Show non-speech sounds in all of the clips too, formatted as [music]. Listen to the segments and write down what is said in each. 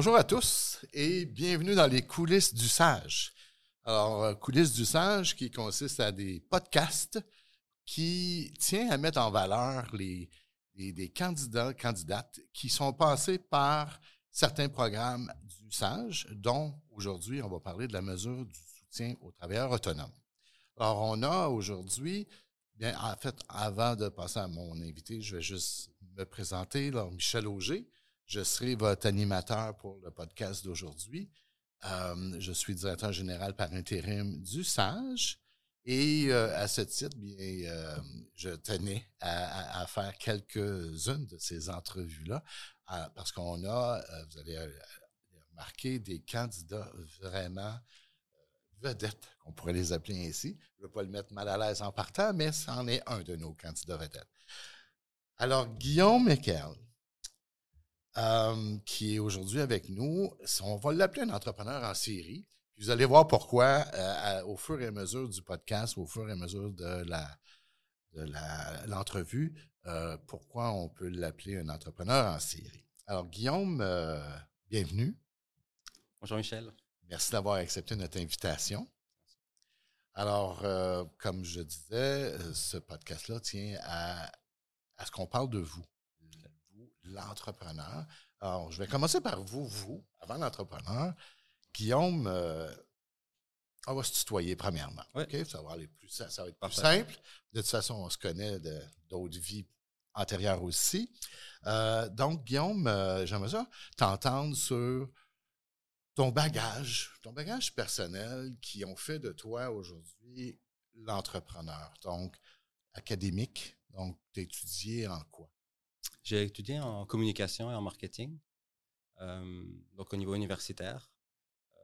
Bonjour à tous et bienvenue dans les coulisses du sage. Alors, euh, coulisses du sage qui consiste à des podcasts qui tient à mettre en valeur les, des candidats, candidates qui sont passés par certains programmes du sage, dont aujourd'hui on va parler de la mesure du soutien aux travailleurs autonomes. Alors, on a aujourd'hui, bien, en fait, avant de passer à mon invité, je vais juste me présenter. Alors, Michel Auger, je serai votre animateur pour le podcast d'aujourd'hui. Euh, je suis directeur général par intérim du SAGE. Et euh, à ce titre, bien, euh, je tenais à, faire quelques-unes de ces entrevues-là parce qu'on a, vous allez remarquer, des candidats vraiment vedettes, on pourrait les appeler ainsi. Je ne veux pas le mettre mal à l'aise en partant, mais c'en est un de nos candidats vedettes. Alors, Guillaume Mekel, euh, qui est aujourd'hui avec nous. On va l'appeler un entrepreneur en série. vous allez voir pourquoi euh, au fur et à mesure du podcast, au fur et à mesure de la de l'entrevue, euh, pourquoi on peut l'appeler un entrepreneur en série. Alors, Guillaume, bienvenue. Bonjour Michel. Merci d'avoir accepté notre invitation. Alors, comme je disais, ce podcast-là tient à, à ce qu'on parle de vous l'entrepreneur. Alors, je vais commencer par vous, vous, avant l'entrepreneur. Guillaume, euh, on va se tutoyer premièrement. Ça va, aller plus, ça, va être plus simple. De toute façon, on se connaît d'autres vies antérieures aussi. Euh, donc, Guillaume, euh, j'aimerais ça t'entendre sur ton bagage, ton bagage personnel qui ont fait de toi aujourd'hui l'entrepreneur. Donc, académique. Donc, tu étudié en quoi? J'ai étudié en communication et en marketing, euh, donc au niveau universitaire. Euh,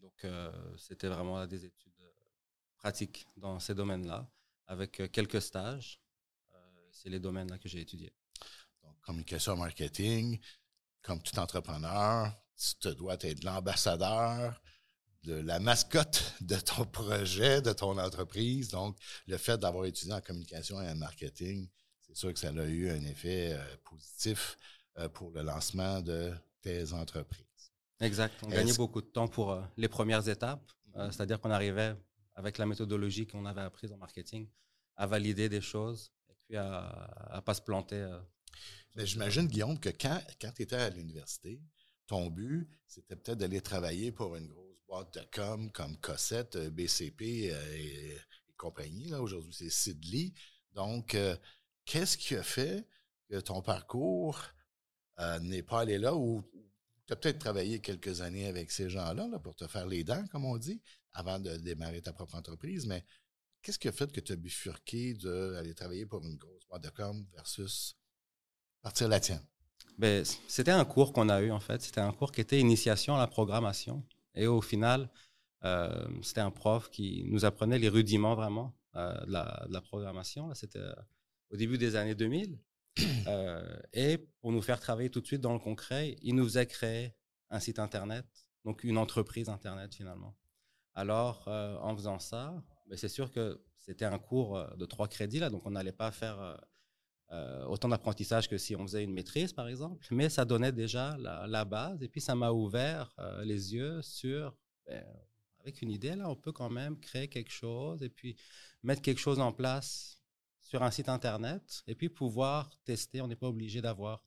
donc, euh, c'était vraiment des études pratiques dans ces domaines-là, avec quelques stages. C'est les domaines-là que j'ai étudiés. Donc, communication, marketing, comme tout entrepreneur, tu te dois être l'ambassadeur de la mascotte [laughs] de ton projet, de ton entreprise. Donc, le fait d'avoir étudié en communication et en marketing, c'est sûr que ça a eu un effet euh, positif euh, pour le lancement de tes entreprises. Exact. On gagnait beaucoup de temps pour euh, les premières étapes, mm-hmm. c'est-à-dire qu'on arrivait avec la méthodologie qu'on avait apprise en marketing à valider des choses et puis à ne pas se planter. Mais j'imagine, Guillaume, que quand, quand tu étais à l'université, ton but, c'était peut-être d'aller travailler pour une grosse boîte de com comme Cossette, BCP et, compagnie. Aujourd'hui, c'est Sidley. Donc, Qu'est-ce qui a fait que ton parcours euh, n'est pas allé là ou tu as peut-être travaillé quelques années avec ces gens-là pour te faire les dents, comme on dit, avant de démarrer ta propre entreprise, mais qu'est-ce qui a fait que tu as bifurqué d'aller travailler pour une grosse boîte de com versus partir la tienne? Ben, c'était un cours qu'on a eu, en fait. C'était un cours qui était initiation à la programmation. Et au final, euh, c'était un prof qui nous apprenait les rudiments vraiment euh, la, de, la, programmation. C'était au début des années 2000. [clears throat] Euh, et pour nous faire travailler tout de suite dans le concret, il nous a créé un site Internet, donc une entreprise Internet finalement. Alors, euh, en faisant ça, ben, c'est sûr que c'était un cours euh, de trois crédits, là, donc on n'allait pas faire autant d'apprentissage que si on faisait une maîtrise, par exemple, mais ça donnait déjà la, base, et puis ça m'a ouvert les yeux sur, ben, avec une idée, là, on peut quand même créer quelque chose, et puis mettre quelque chose en place sur un site Internet et puis pouvoir tester. On n'est pas obligé d'avoir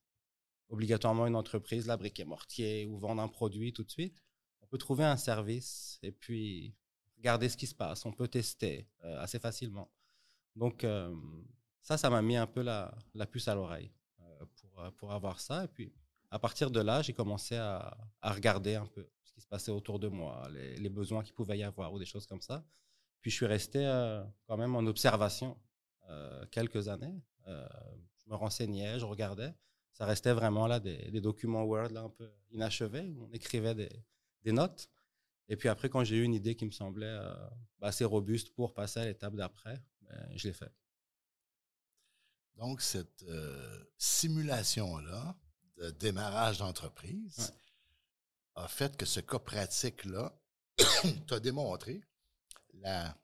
obligatoirement une entreprise, la briquet mortier ou vendre un produit tout de suite. On peut trouver un service et puis regarder ce qui se passe. On peut tester euh, assez facilement. Donc, euh, ça, ça m'a mis un peu la, la puce à l'oreille euh, pour, pour avoir ça. Et puis, à partir de là, j'ai commencé à, à, regarder un peu ce qui se passait autour de moi, les, les besoins qu'il pouvait y avoir ou des choses comme ça. Puis, je suis resté quand même en observation quelques années. Euh, je me renseignais, je regardais. Ça restait vraiment là des, documents Word là, un peu inachevés. on écrivait des, notes. Et puis après, quand j'ai eu une idée qui me semblait euh, bah, assez robuste pour passer à l'étape d'après, ben, je l'ai fait. Donc, cette simulation-là de démarrage d'entreprise a fait que ce cas pratique-là [coughs] t'a démontré la,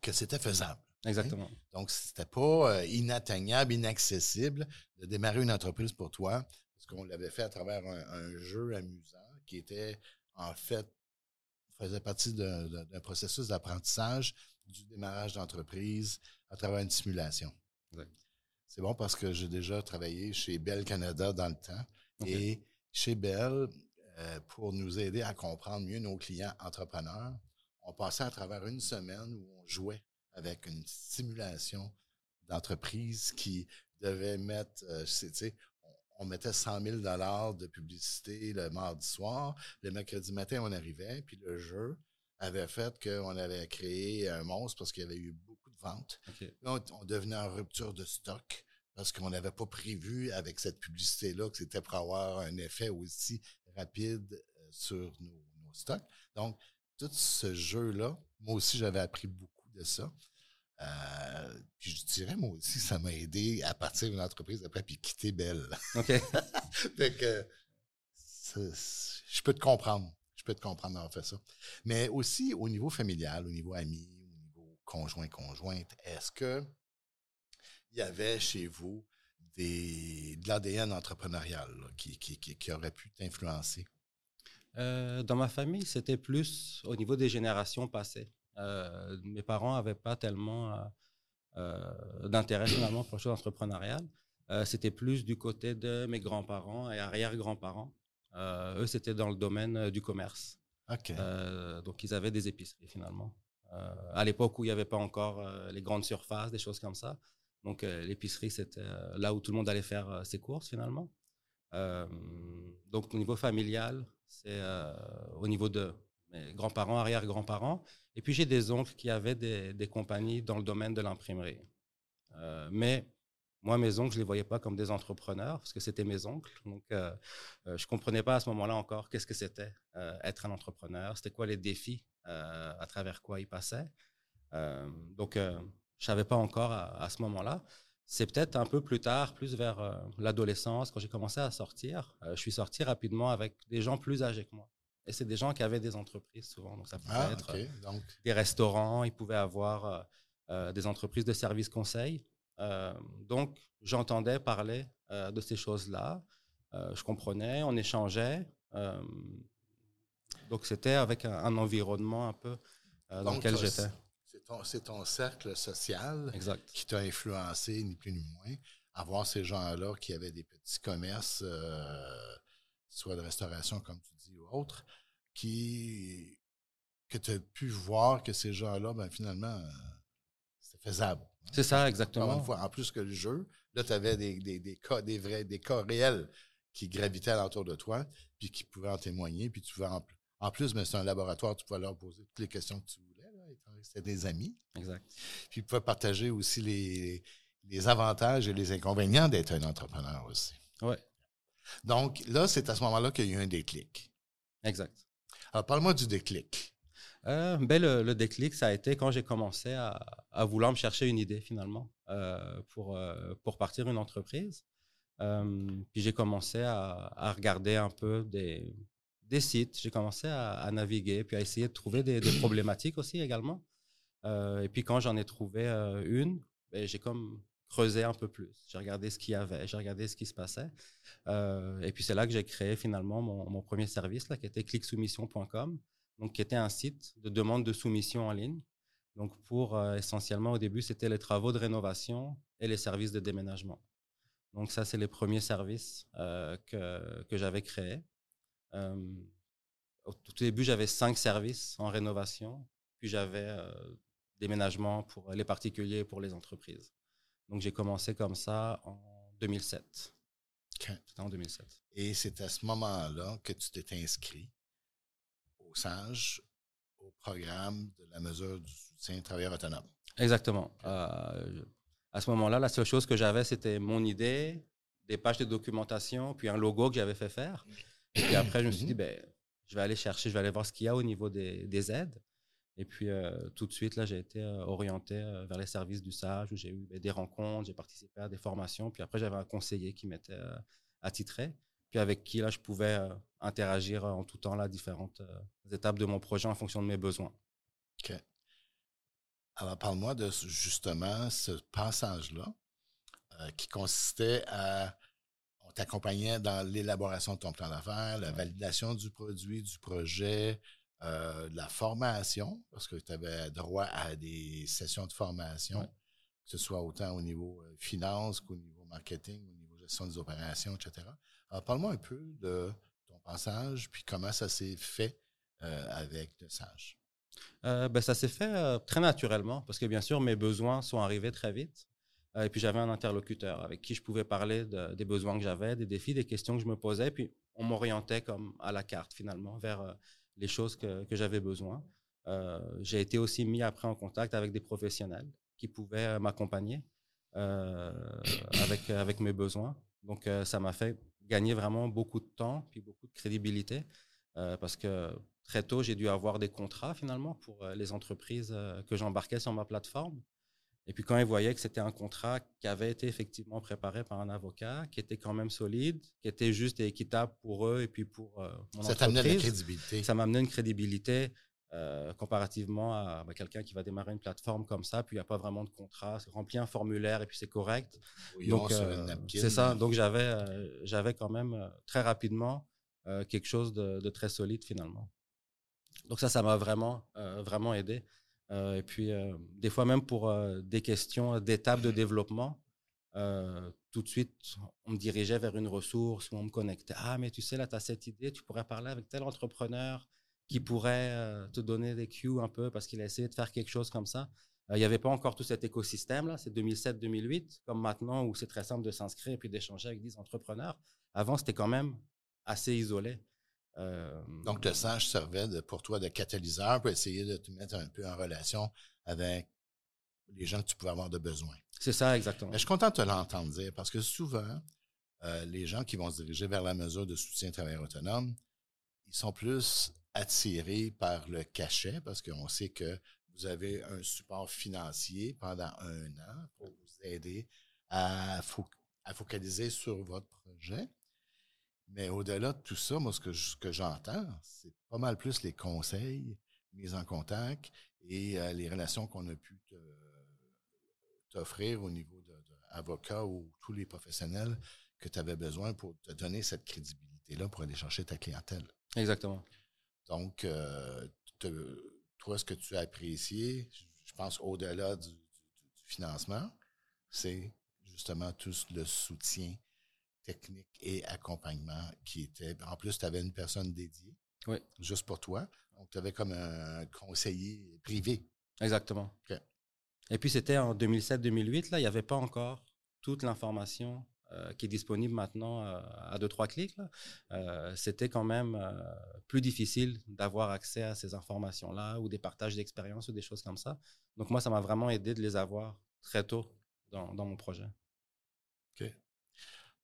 que c'était faisable. Exactement. Donc, c'était pas euh, inatteignable, inaccessible de démarrer une entreprise pour toi parce qu'on l'avait fait à travers un, jeu amusant qui était, en fait, faisait partie d'un processus d'apprentissage du démarrage d'entreprise à travers une simulation. C'est bon parce que j'ai déjà travaillé chez Bell Canada dans le temps. Et chez Bell, euh, pour nous aider à comprendre mieux nos clients entrepreneurs, on passait à travers une semaine où on jouait avec une simulation d'entreprise qui devait mettre, euh, on, mettait 100 000 de publicité le mardi soir. Le mercredi matin, on arrivait, puis le jeu avait fait qu'on avait créé un monstre parce qu'il y avait eu beaucoup de ventes. on, devenait en rupture de stock parce qu'on n'avait pas prévu avec cette publicité-là que c'était pour avoir un effet aussi rapide euh, sur nos, stocks. Donc, tout ce jeu-là, moi aussi, j'avais appris beaucoup de ça. Euh, puis je dirais, moi aussi, ça m'a aidé à partir d'une entreprise après puis quitter Belle. OK. [laughs] fait que, je peux te comprendre. Je peux te comprendre d'avoir fait ça. Mais aussi au niveau familial, au niveau ami, au niveau conjoint-conjointe, est-ce que il y avait chez vous des, de l'ADN entrepreneurial qui, qui, qui, aurait pu t'influencer? Euh, dans ma famille, c'était plus au niveau des générations passées. Euh, mes parents n'avaient pas tellement euh, d'intérêt finalement pour les choses entrepreneuriales. c'était plus du côté de mes grands-parents et arrière-grands-parents. eux, c'était dans le domaine du commerce. donc, ils avaient des épiceries finalement. à l'époque où il n'y avait pas encore les grandes surfaces, des choses comme ça. Donc, euh, l'épicerie, c'était euh, là où tout le monde allait faire euh, ses courses finalement. donc, au niveau familial, c'est au niveau de mes grands-parents, arrière-grands-parents. Et puis, j'ai des oncles qui avaient des, compagnies dans le domaine de l'imprimerie. mais moi, mes oncles, je ne les voyais pas comme des entrepreneurs parce que c'était mes oncles. Donc, je ne comprenais pas à ce moment-là encore qu'est-ce que c'était être un entrepreneur, c'était quoi les défis, à travers quoi ils passaient. donc, je savais pas encore à, ce moment-là. C'est peut-être un peu plus tard, plus vers euh, l'adolescence, quand j'ai commencé à sortir. Euh, je suis sorti rapidement avec des gens plus âgés que moi. Et c'est des gens qui avaient des entreprises souvent. Donc ça pouvait ah, être euh, des restaurants, ils pouvaient avoir des entreprises de services conseils. donc j'entendais parler de ces choses-là. je comprenais, on échangeait. donc c'était avec un, environnement un peu dans lequel j'étais c'est ton cercle social qui t'a influencé, ni plus ni moins, à voir ces gens-là qui avaient des petits commerces, euh, soit de restauration, comme tu dis, ou autre, qui, que tu as pu voir que ces gens-là, ben, finalement, c'est faisable. Hein. C'est ça, exactement. en plus que le jeu, là, tu avais des, des, cas, des vrais, des cas réels qui gravitaient alentour de toi, puis qui pouvaient en témoigner, puis tu pouvais en, en plus, mais c'est un laboratoire, tu pouvais leur poser toutes les questions que tu voulais c'était des amis. Exact. Puis ils pouvaient partager aussi les, les avantages et les inconvénients d'être un entrepreneur aussi. Oui. Donc là, c'est à ce moment-là qu'il y a eu un déclic. Exact. Alors, parle-moi du déclic. Euh, ben le, déclic, ça a été quand j'ai commencé à, à, vouloir me chercher une idée finalement euh, pour, euh, pour partir une entreprise. puis j'ai commencé à, à, regarder un peu des, des sites, j'ai commencé à, naviguer, puis à essayer de trouver des, problématiques aussi également. Et puis quand j'en ai trouvé une, ben, j'ai comme creusé un peu plus. J'ai regardé ce qu'il y avait, j'ai regardé ce qui se passait. Euh, et puis c'est là que j'ai créé finalement mon, premier service, là, qui était clicksoumission.com, donc qui était un site de demande de soumission en ligne. Donc pour essentiellement au début, c'était les travaux de rénovation et les services de déménagement. Donc ça, c'est les premiers services que, que j'avais créés. Euh, au tout début, j'avais cinq services en rénovation, puis j'avais euh, déménagement pour les particuliers et pour les entreprises. Donc, j'ai commencé comme ça en 2007. C'était en 2007. Et c'est à ce moment-là que tu t'es inscrit au SAGE, au programme de la mesure du soutien travailleur autonome. Exactement. Euh, à ce moment-là, la seule chose que j'avais, c'était mon idée, des pages de documentation, puis un logo que j'avais fait faire. Et puis après, je me suis dit, ben, je vais aller chercher, je vais aller voir ce qu'il y a au niveau des, des aides. Et puis, euh, tout de suite, là, j'ai été euh, orienté euh, vers les services du SAGE où j'ai eu ben, des rencontres, j'ai participé à des formations. Puis après, j'avais un conseiller qui m'était attitré, puis avec qui, là, je pouvais interagir en tout temps, là, différentes étapes de mon projet en fonction de mes besoins. OK. Alors, parle-moi de justement ce passage-là qui consistait à t'accompagnais dans l'élaboration de ton plan d'affaires, la validation du produit, du projet, euh, la formation, parce que tu avais droit à des sessions de formation, que ce soit autant au niveau euh, finance qu'au niveau marketing, au niveau gestion des opérations, etc. Alors, parle-moi un peu de ton passage, puis comment ça s'est fait euh, avec le Sage. ben, ça s'est fait très naturellement, parce que bien sûr, mes besoins sont arrivés très vite. et puis j'avais un interlocuteur avec qui je pouvais parler des besoins que j'avais, des défis, des questions que je me posais. Puis on m'orientait comme à la carte finalement vers les choses que, j'avais besoin. Euh, j'ai été aussi mis après en contact avec des professionnels qui pouvaient euh, m'accompagner euh, avec, avec mes besoins. Donc, ça m'a fait gagner vraiment beaucoup de temps puis beaucoup de crédibilité parce que très tôt, j'ai dû avoir des contrats finalement pour les entreprises que j'embarquais sur ma plateforme. Et puis quand ils voyaient que c'était un contrat qui avait été effectivement préparé par un avocat, qui était quand même solide, qui était juste et équitable pour eux et puis pour euh, mon ça entreprise. Ça t'amenait une crédibilité. Ça m'a amené une crédibilité euh, comparativement à bah, quelqu'un qui va démarrer une plateforme comme ça, puis il n'y a pas vraiment de contrat, c'est rempli un formulaire et puis c'est correct. Donc euh, c'est ça. Donc j'avais j'avais quand même très rapidement quelque chose de, de, très solide finalement. Donc ça, ça m'a vraiment vraiment aidé. Euh, et puis, euh, des fois, même pour euh, des questions d'étapes de développement, tout de suite, on me dirigeait vers une ressource où on me connectait. Ah, mais tu sais, là, tu as cette idée, tu pourrais parler avec tel entrepreneur qui pourrait te donner des cues un peu parce qu'il a essayé de faire quelque chose comme ça. Il n'y avait pas encore tout cet écosystème-là, c'est 2007-2008, comme maintenant où c'est très simple de s'inscrire et puis d'échanger avec 10 entrepreneurs. Avant, c'était quand même assez isolé. Euh, Donc, le sage servait pour toi de catalyseur pour essayer de te mettre un peu en relation avec les gens que tu pouvais avoir de besoin. C'est ça, exactement. Mais je suis content de te l'entendre dire parce que souvent, euh, les gens qui vont se diriger vers la mesure de soutien travailleur autonome, ils sont plus attirés par le cachet parce qu'on sait que vous avez un support financier pendant un an pour vous aider à, à focaliser sur votre projet. Mais au-delà de tout ça, moi, ce que, j'entends, c'est pas mal plus les conseils, mise en contact et euh, les relations qu'on a pu t'offrir au niveau d'avocats ou tous les professionnels que tu avais besoin pour te donner cette crédibilité-là pour aller chercher ta clientèle. Exactement. Donc, euh, toi, ce que tu as apprécié, je pense au-delà du, financement, c'est justement tout le soutien technique et accompagnement qui était. En plus, tu avais une personne dédiée. Oui. Juste pour toi. Donc, tu avais comme un conseiller privé. Exactement. Et puis, c'était en 2007-2008. Là, il n'y avait pas encore toute l'information euh, qui est disponible maintenant euh, à deux, trois clics. Euh, c'était quand même plus difficile d'avoir accès à ces informations-là ou des partages d'expériences ou des choses comme ça. Donc, moi, ça m'a vraiment aidé de les avoir très tôt dans, dans mon projet. OK.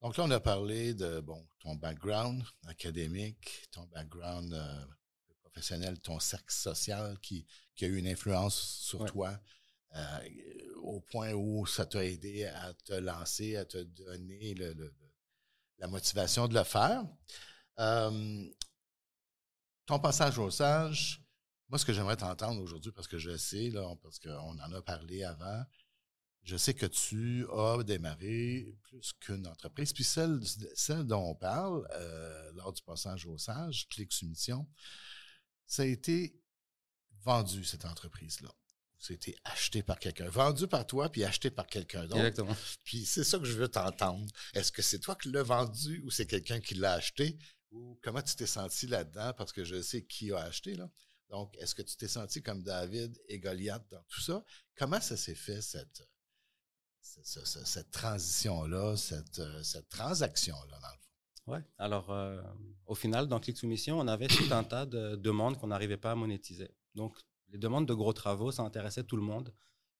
Donc là, on a parlé de bon, ton background académique, ton background euh, professionnel, ton cercle social qui, a eu une influence sur toi euh, au point où ça t'a aidé à te lancer, à te donner la motivation de le faire. Euh, ton passage au sage, moi, ce que j'aimerais t'entendre aujourd'hui, parce que je sais, là, parce qu'on en a parlé avant, je sais que tu as démarré plus qu'une entreprise. Puis celle, celle dont on parle euh, lors du passage au sage, Click Soumission, ça a été vendu, cette entreprise-là. Ça a été acheté par quelqu'un. Vendu par toi, puis acheté par quelqu'un d'autre. Exactement. Puis c'est ça que je veux t'entendre. Est-ce que c'est toi qui l'as vendu ou c'est quelqu'un qui l'a acheté? Ou comment tu t'es senti là-dedans? Parce que je sais qui a acheté, là. Donc, est-ce que tu t'es senti comme David et Goliath dans tout ça? Comment ça s'est fait, cette, cette transition-là, cette, euh, cette transaction-là, dans le fond. Oui. Alors, euh, au final, dans Click Soumission, on avait tout un tas de demandes qu'on n'arrivait pas à monétiser. Donc, les demandes de gros travaux, ça intéressait tout le monde.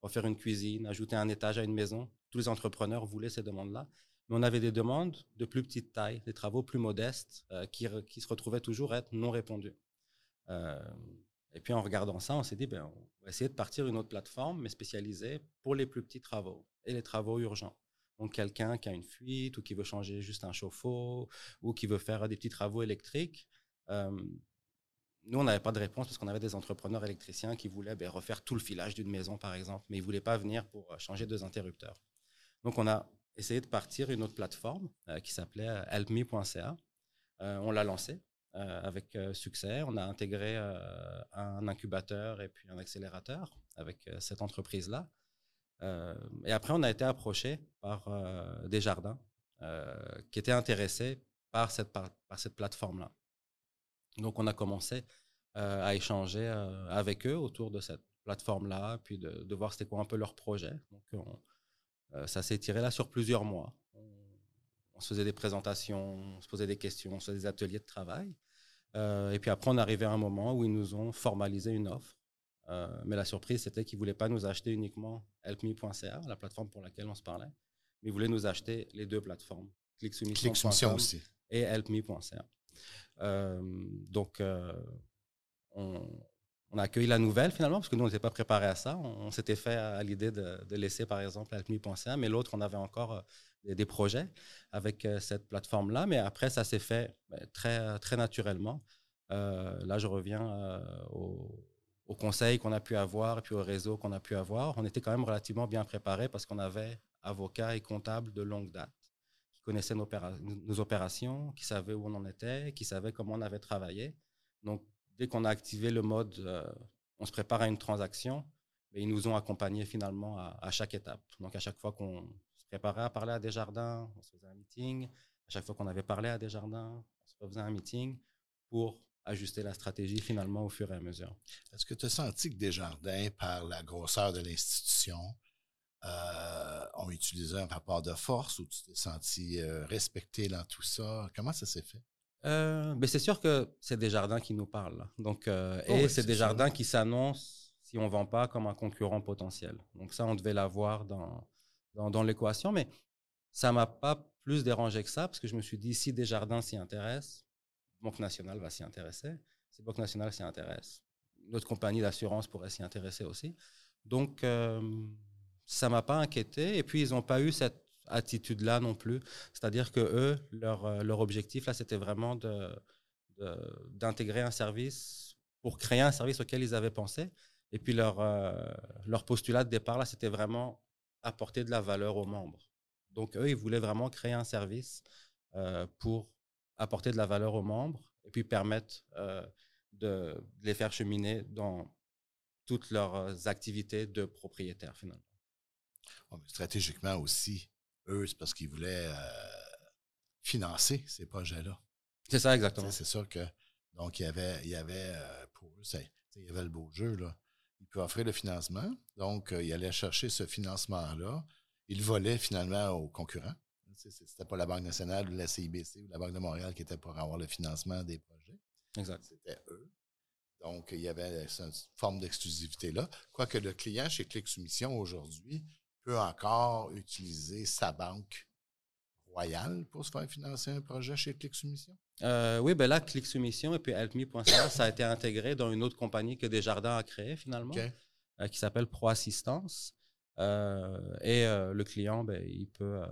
Refaire une cuisine, ajouter un étage à une maison. Tous les entrepreneurs voulaient ces demandes-là. Mais on avait des demandes de plus petite taille, des travaux plus modestes, euh, qui, se retrouvaient toujours être non répondus. Et puis, en regardant ça, on s'est dit, ben, on va essayer de partir une autre plateforme, mais spécialisée pour les plus petits travaux et les travaux urgents. Donc, quelqu'un qui a une fuite ou qui veut changer juste un chauffe-eau ou qui veut faire des petits travaux électriques. Euh, nous, on n'avait pas de réponse parce qu'on avait des entrepreneurs électriciens qui voulaient ben, refaire tout le filage d'une maison, par exemple, mais ils ne voulaient pas venir pour euh, changer deux interrupteurs. Donc, on a essayé de partir une autre plateforme qui s'appelait helpme.ca. on l'a lancée avec succès. On a intégré un incubateur et puis un accélérateur avec cette entreprise-là. et après, on a été approché par des jardins qui étaient intéressés par cette, par cette plateforme-là. Donc, on a commencé euh, à échanger euh, avec eux autour de cette plateforme-là, puis de, voir c'était quoi un peu leur projet. Donc, euh, ça s'est tiré là sur plusieurs mois. On, se faisait des présentations, on se posait des questions, on se faisait des ateliers de travail. et puis après, on arrivait à un moment où ils nous ont formalisé une offre. mais la surprise, c'était qu'ils ne voulaient pas nous acheter uniquement helpme.ca, la plateforme pour laquelle on se parlait, mais ils voulaient nous acheter les deux plateformes, ClickSoumission aussi. et helpme.ca. donc, on, a accueilli la nouvelle finalement, parce que nous, on n'était pas préparés à ça. On, s'était fait à, l'idée de, laisser, par exemple, Alchemy.ca, mais l'autre, on avait encore euh, des, projets avec euh, cette plateforme-là. Mais après, ça s'est fait ben, très, très naturellement. Euh, là, je reviens au, au, conseil qu'on a pu avoir puis au réseau qu'on a pu avoir. On était quand même relativement bien préparés parce qu'on avait avocats et comptables de longue date qui connaissaient nos, nos opérations, qui savaient où on en était, qui savaient comment on avait travaillé. Donc, dès qu'on a activé le mode euh, on se prépare à une transaction, mais ils nous ont accompagnés finalement à, chaque étape. Donc à chaque fois qu'on se préparait à parler à des jardins, on se faisait un meeting. À chaque fois qu'on avait parlé à des jardins, on se faisait un meeting pour ajuster la stratégie finalement au fur et à mesure. Est-ce que tu as senti que Desjardins, par la grosseur de l'institution, euh, ont utilisé un rapport de force ou tu t'es senti euh, respecté dans tout ça? Comment ça s'est fait? Euh, ben, c'est sûr que c'est des jardins qui nous parlent. Donc, euh, oh et c'est des jardins qui s'annoncent, si on ne vend pas, comme un concurrent potentiel. Donc ça, on devait l'avoir dans, dans, dans l'équation. Mais ça ne m'a pas plus dérangé que ça, parce que je me suis dit, si des jardins s'y intéressent, Banque Nationale va s'y intéresser. Si Banque Nationale s'y intéresse, notre compagnie d'assurance pourrait s'y intéresser aussi. Donc, euh, ça ne m'a pas inquiété. Et puis, ils n'ont pas eu cette attitude-là non plus. C'est-à-dire que eux, leur, euh, leur objectif, là, c'était vraiment de, d'intégrer un service pour créer un service auquel ils avaient pensé. Et puis leur, euh, leur postulat de départ, là, c'était vraiment apporter de la valeur aux membres. Donc eux, ils voulaient vraiment créer un service euh, pour apporter de la valeur aux membres et puis permettre de, les faire cheminer dans toutes leurs activités de propriétaires finalement. stratégiquement aussi, eux, c'est parce qu'ils voulaient euh, financer ces projets-là. C'est ça, exactement. C'est sûr que, donc, il y avait, il y avait euh, pour eux, il y avait le beau jeu, là. Ils peuvent offrir le financement. Donc, euh, ils allaient chercher ce financement-là. Ils volaient finalement aux concurrents. C'était pas la Banque nationale ou la CIBC ou la Banque de Montréal qui était pour avoir le financement des projets. Exact. C'était eux. Donc, il y avait cette forme d'exclusivité là. Quoique le client chez Click Soumission aujourd'hui peut encore utiliser sa banque royale pour se faire financer un projet chez Click Soumission? Euh, oui, ben là, Click Soumission et puis Helpme.ca, ça a été intégré dans une autre compagnie que Desjardins a créée finalement, euh, qui s'appelle Pro Assistance. Euh, et le client, ben, il peut,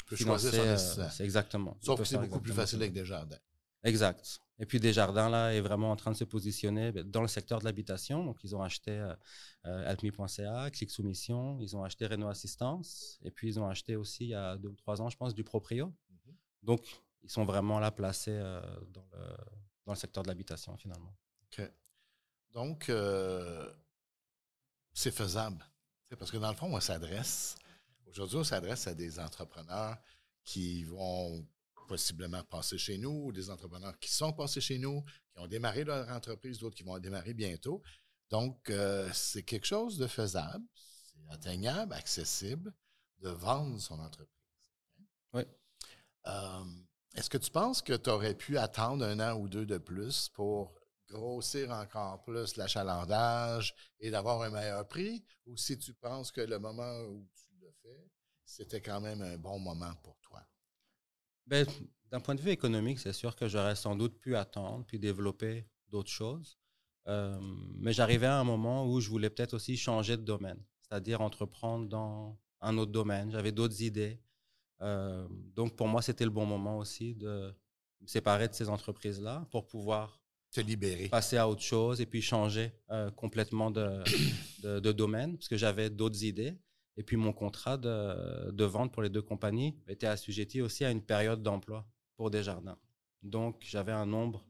il peut choisir C'est exactement. Sauf que c'est beaucoup plus facile avec Desjardins. Exact. Et puis Desjardins, là, est vraiment en train de se positionner ben, dans le secteur de l'habitation. Donc, ils ont acheté euh, euh Alchemy.ca, Click Soumission, ils ont acheté Renault Assistance, et puis ils ont acheté aussi, il y a deux ou trois ans, je pense, du Proprio. Mm-hmm. Donc, ils sont vraiment là placés euh, dans, le, dans, le, secteur de l'habitation, finalement. OK. Donc, euh, c'est faisable. Parce que dans le fond, on s'adresse, aujourd'hui, on s'adresse à des entrepreneurs qui vont possiblement passer chez nous, ou des entrepreneurs qui sont passés chez nous, qui ont démarré leur entreprise, d'autres qui vont démarrer bientôt. Donc, euh, c'est quelque chose de faisable, c'est atteignable, accessible, de vendre son entreprise. Oui. Euh, est-ce que tu penses que tu aurais pu attendre un an ou deux de plus pour grossir encore plus l'achalandage et d'avoir un meilleur prix? Ou si tu penses que le moment où tu le fais, c'était quand même un bon moment pour toi? Ben, d'un point de vue économique, c'est sûr que j'aurais sans doute pu attendre puis développer d'autres choses. Euh, mais j'arrivais à un moment où je voulais peut-être aussi changer de domaine, c'est-à-dire entreprendre dans un autre domaine. J'avais d'autres idées. Euh, donc pour moi, c'était le bon moment aussi de me séparer de ces entreprises-là pour pouvoir te libérer, passer à autre chose et puis changer euh, complètement de, de, de, domaine parce que j'avais d'autres idées. Et puis mon contrat de, de, vente pour les deux compagnies était assujetti aussi à une période d'emploi pour Desjardins. Donc j'avais un nombre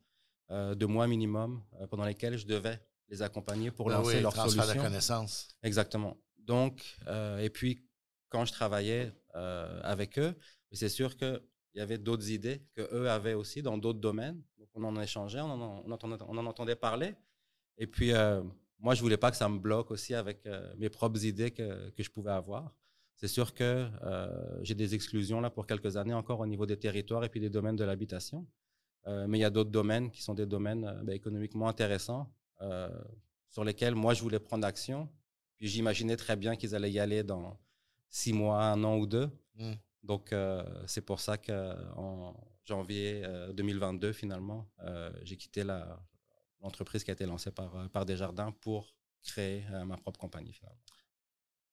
euh, de mois minimum euh, pendant lesquels je devais les accompagner pour ben lancer leur solution. de connaissance. Exactement. Donc, euh, et puis quand je travaillais avec eux, c'est sûr qu'il y avait d'autres idées que eux avaient aussi dans d'autres domaines. Donc on en échangeait, on en, on entendait, on en entendait parler. Et puis moi, je voulais pas que ça me bloque aussi avec mes propres idées que, que je pouvais avoir. C'est sûr que j'ai des exclusions là pour quelques années encore au niveau des territoires et puis des domaines de l'habitation. Euh, mais il y a d'autres domaines qui sont des domaines euh, ben, économiquement intéressants euh, sur lesquels moi je voulais prendre action. Puis j'imaginais très bien qu'ils allaient y aller dans six mois, un an ou deux. Mmh. Donc c'est pour ça qu'en janvier 2022, finalement, j'ai quitté l'entreprise qui a été lancée par, par Desjardins pour créer ma propre compagnie finalement.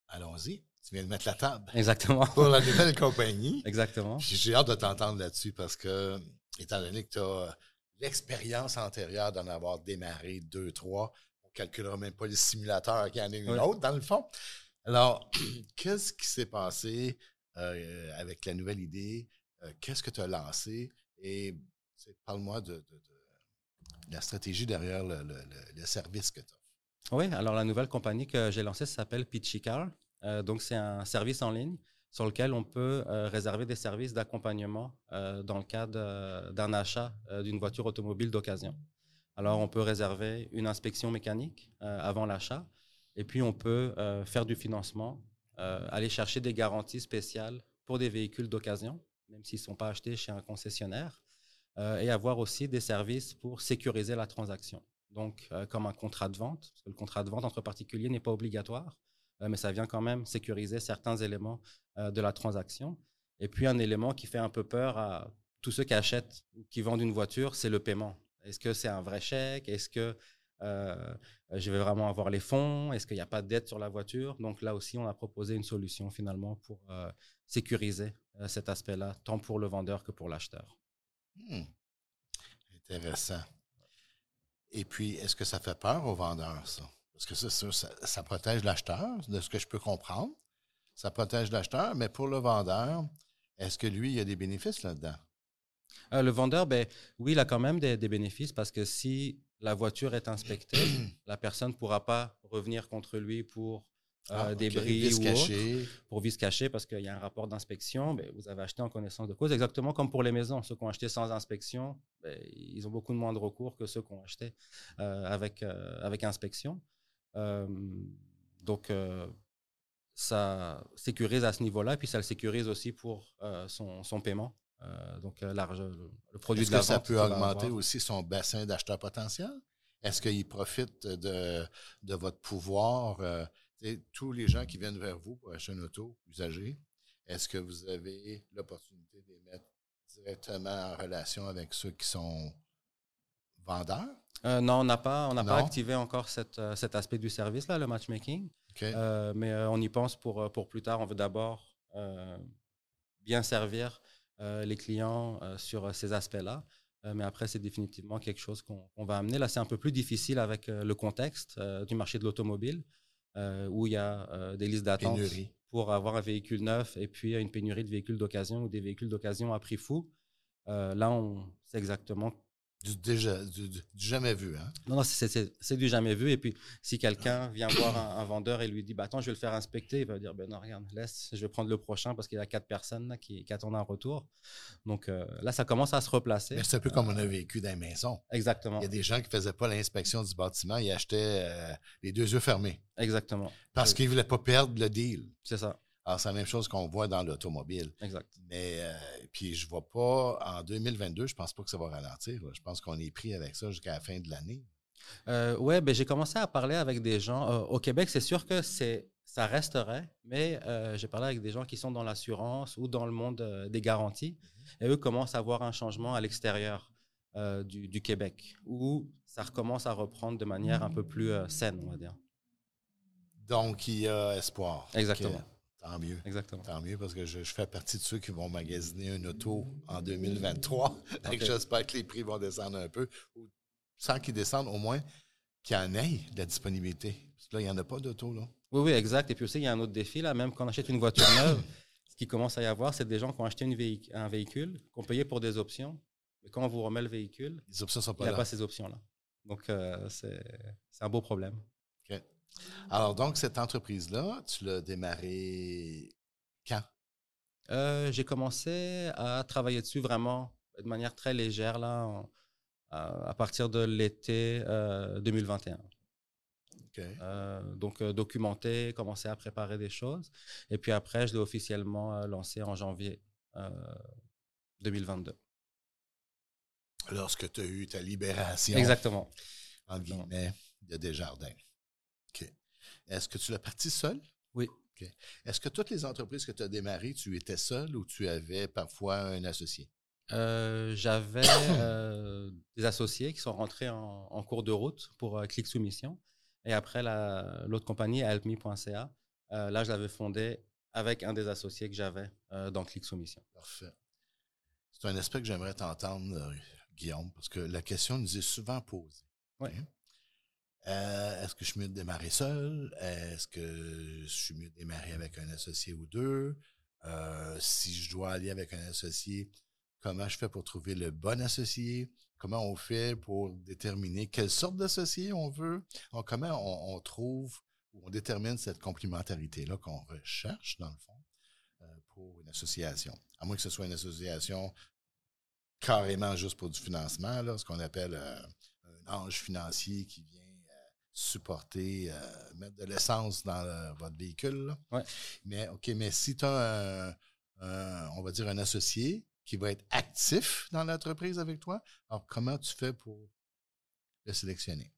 Allons-y. Tu viens de mettre la table. Exactement. Pour la nouvelle compagnie. [laughs] Exactement. J'ai hâte de t'entendre là-dessus parce que étant donné que tu as l'expérience antérieure d'en avoir démarré deux, trois, on ne calculera même pas les simulateurs qu'il y en a une autre, dans le fond. Alors, [clears throat] qu'est-ce qui s'est passé euh, avec la nouvelle idée? Euh, qu'est-ce que tu as lancé? Et parle-moi de, la stratégie derrière le, service que tu as. Oui, alors la nouvelle compagnie que j'ai lancée s'appelle Pitchicar. Euh, donc, c'est un service en ligne sur lequel on peut euh, réserver des services d'accompagnement euh, dans le cadre euh, d'un achat d'une voiture automobile d'occasion. Alors, on peut réserver une inspection mécanique avant l'achat et puis on peut faire du financement, aller chercher des garanties spéciales pour des véhicules d'occasion, même s'ils ne sont pas achetés chez un concessionnaire, et avoir aussi des services pour sécuriser la transaction. Donc, comme un contrat de vente, parce que le contrat de vente entre particuliers n'est pas obligatoire, euh, mais ça vient quand même sécuriser certains éléments euh, de la transaction. Et puis un élément qui fait un peu peur à tous ceux qui achètent ou qui vendent une voiture, c'est le paiement. Est-ce que c'est un vrai chèque? Est-ce que euh, je vais vraiment avoir les fonds? Est-ce qu'il n'y a pas de dette sur la voiture? Donc là aussi, on a proposé une solution finalement pour sécuriser cet aspect-là, tant pour le vendeur que pour l'acheteur. Hmm. Intéressant. Et puis, est-ce que ça fait peur aux vendeurs, ça? Parce que ça, ça, protège l'acheteur, de ce que je peux comprendre. Ça protège l'acheteur, mais pour le vendeur, est-ce que lui, il a des bénéfices là-dedans? Euh, le vendeur, ben, oui, il a quand même des, bénéfices parce que si la voiture est inspectée, [clears throat] la personne ne pourra pas revenir contre lui pour euh, ah, des bris ou autre, pour vice caché parce qu'il y a un rapport d'inspection. Ben, vous avez acheté en connaissance de cause, exactement comme pour les maisons. Ceux qui ont acheté sans inspection, ben, ils ont beaucoup moins de recours que ceux qui ont acheté euh, avec, avec inspection donc, ça sécurise à ce niveau-là, puis ça le sécurise aussi pour son, son, paiement. donc, large, le produit de la que ça peut augmenter aussi son bassin d'acheteurs potentiels? Est-ce qu'il profite de, de, votre pouvoir? Tous les gens qui viennent vers vous pour acheter une auto usagée, est-ce que vous avez l'opportunité de les mettre directement en relation avec ceux qui sont vendeurs? Euh, non, on n'a pas, on n'a pas activé encore euh, cet aspect du service là, le matchmaking. Euh, mais on y pense pour pour plus tard. On veut d'abord bien servir les clients sur ces aspects-là. mais après, c'est définitivement quelque chose qu'on va amener. Là, c'est un peu plus difficile avec le contexte du marché de l'automobile, où il y a des listes d'attente pour avoir un véhicule neuf et puis une pénurie de véhicules d'occasion ou des véhicules d'occasion à prix fou. là, on sait exactement du, déjà, du, jamais vu. Hein? Non, non, c'est du jamais vu. Et puis, si quelqu'un vient [coughs] voir un, vendeur et lui dit bah, Attends, je vais le faire inspecter, il va dire ben Non, regarde, laisse, je vais prendre le prochain parce qu'il y a quatre personnes qui, attendent un retour. Donc euh, là, ça commence à se replacer. Mais c'est un peu comme on a vécu dans les maisons. Exactement. Il y a des gens qui ne faisaient pas l'inspection du bâtiment, ils achetaient euh, les deux yeux fermés. Exactement. Parce qu'ils ne voulaient pas perdre le deal. C'est ça. Alors, c'est la même chose qu'on voit dans l'automobile. Exact. Mais, euh, puis je vois pas, en 2022, je pense pas que ça va ralentir. Je pense qu'on est pris avec ça jusqu'à la fin de l'année. Euh, oui, ben, j'ai commencé à parler avec des gens. Euh, au Québec, c'est sûr que c'est ça resterait, mais euh, j'ai parlé avec des gens qui sont dans l'assurance ou dans le monde des garanties, mm-hmm. et eux commencent à voir un changement à l'extérieur du, du, Québec, où ça recommence à reprendre de manière un peu plus saine, on va dire. Donc, il y a espoir. Exactement. Tant mieux. Exactement. Tant mieux parce que je, fais partie de ceux qui vont magasiner un auto en 2023. [laughs] J'espère que les prix vont descendre un peu. Sans qu'ils descendent, au moins qu'il y en ait de la disponibilité. Parce que là, il n'y en a pas d'auto. Là. Oui, oui, exact. Et puis aussi, il y a un autre défi, là, même quand on achète une voiture [coughs] neuve, ce qui commence à y avoir, c'est des gens qui ont acheté un véhicule, qui ont payé pour des options, mais quand on vous remet le véhicule, les options sont pas il n'y a pas ces options-là. Donc, euh, c'est un beau problème. Alors, donc, cette entreprise-là, tu l'as démarrée quand? Euh, j'ai commencé à travailler dessus vraiment de manière très légère là, à partir de l'été 2021. Euh, donc, documenter, commencer à préparer des choses. Et puis après, je l'ai officiellement lancé en janvier 2022. Lorsque tu as eu ta libération. Exactement. En guillemets, de Desjardins. Est-ce que tu l'as parti seul? Oui. Est-ce que toutes les entreprises que tu as démarrées, tu étais seul ou tu avais parfois un associé? Euh, j'avais [coughs] euh, des associés qui sont rentrés en, cours de route pour euh, Click Soumission. Et après, l'autre compagnie, helpme.ca, là, je l'avais fondée avec un des associés que j'avais dans Click Soumission. Parfait. C'est un aspect que j'aimerais t'entendre, Guillaume, parce que la question nous est souvent posée. Oui. Euh, est-ce que je suis mieux de démarrer seul? Est-ce que je suis mieux de démarrer avec un associé ou deux? Euh, si je dois aller avec un associé, comment je fais pour trouver le bon associé? Comment on fait pour déterminer quelle sorte d'associé on veut? comment on, trouve ou on détermine cette complémentarité-là qu'on recherche, dans le fond, euh, pour une association? À moins que ce soit une association carrément juste pour du financement, là, ce qu'on appelle un ange financier qui vient supporter, euh, mettre de l'essence dans votre véhicule. Mais OK, mais si tu as un, on va dire un associé qui va être actif dans l'entreprise avec toi, alors comment tu fais pour le sélectionner?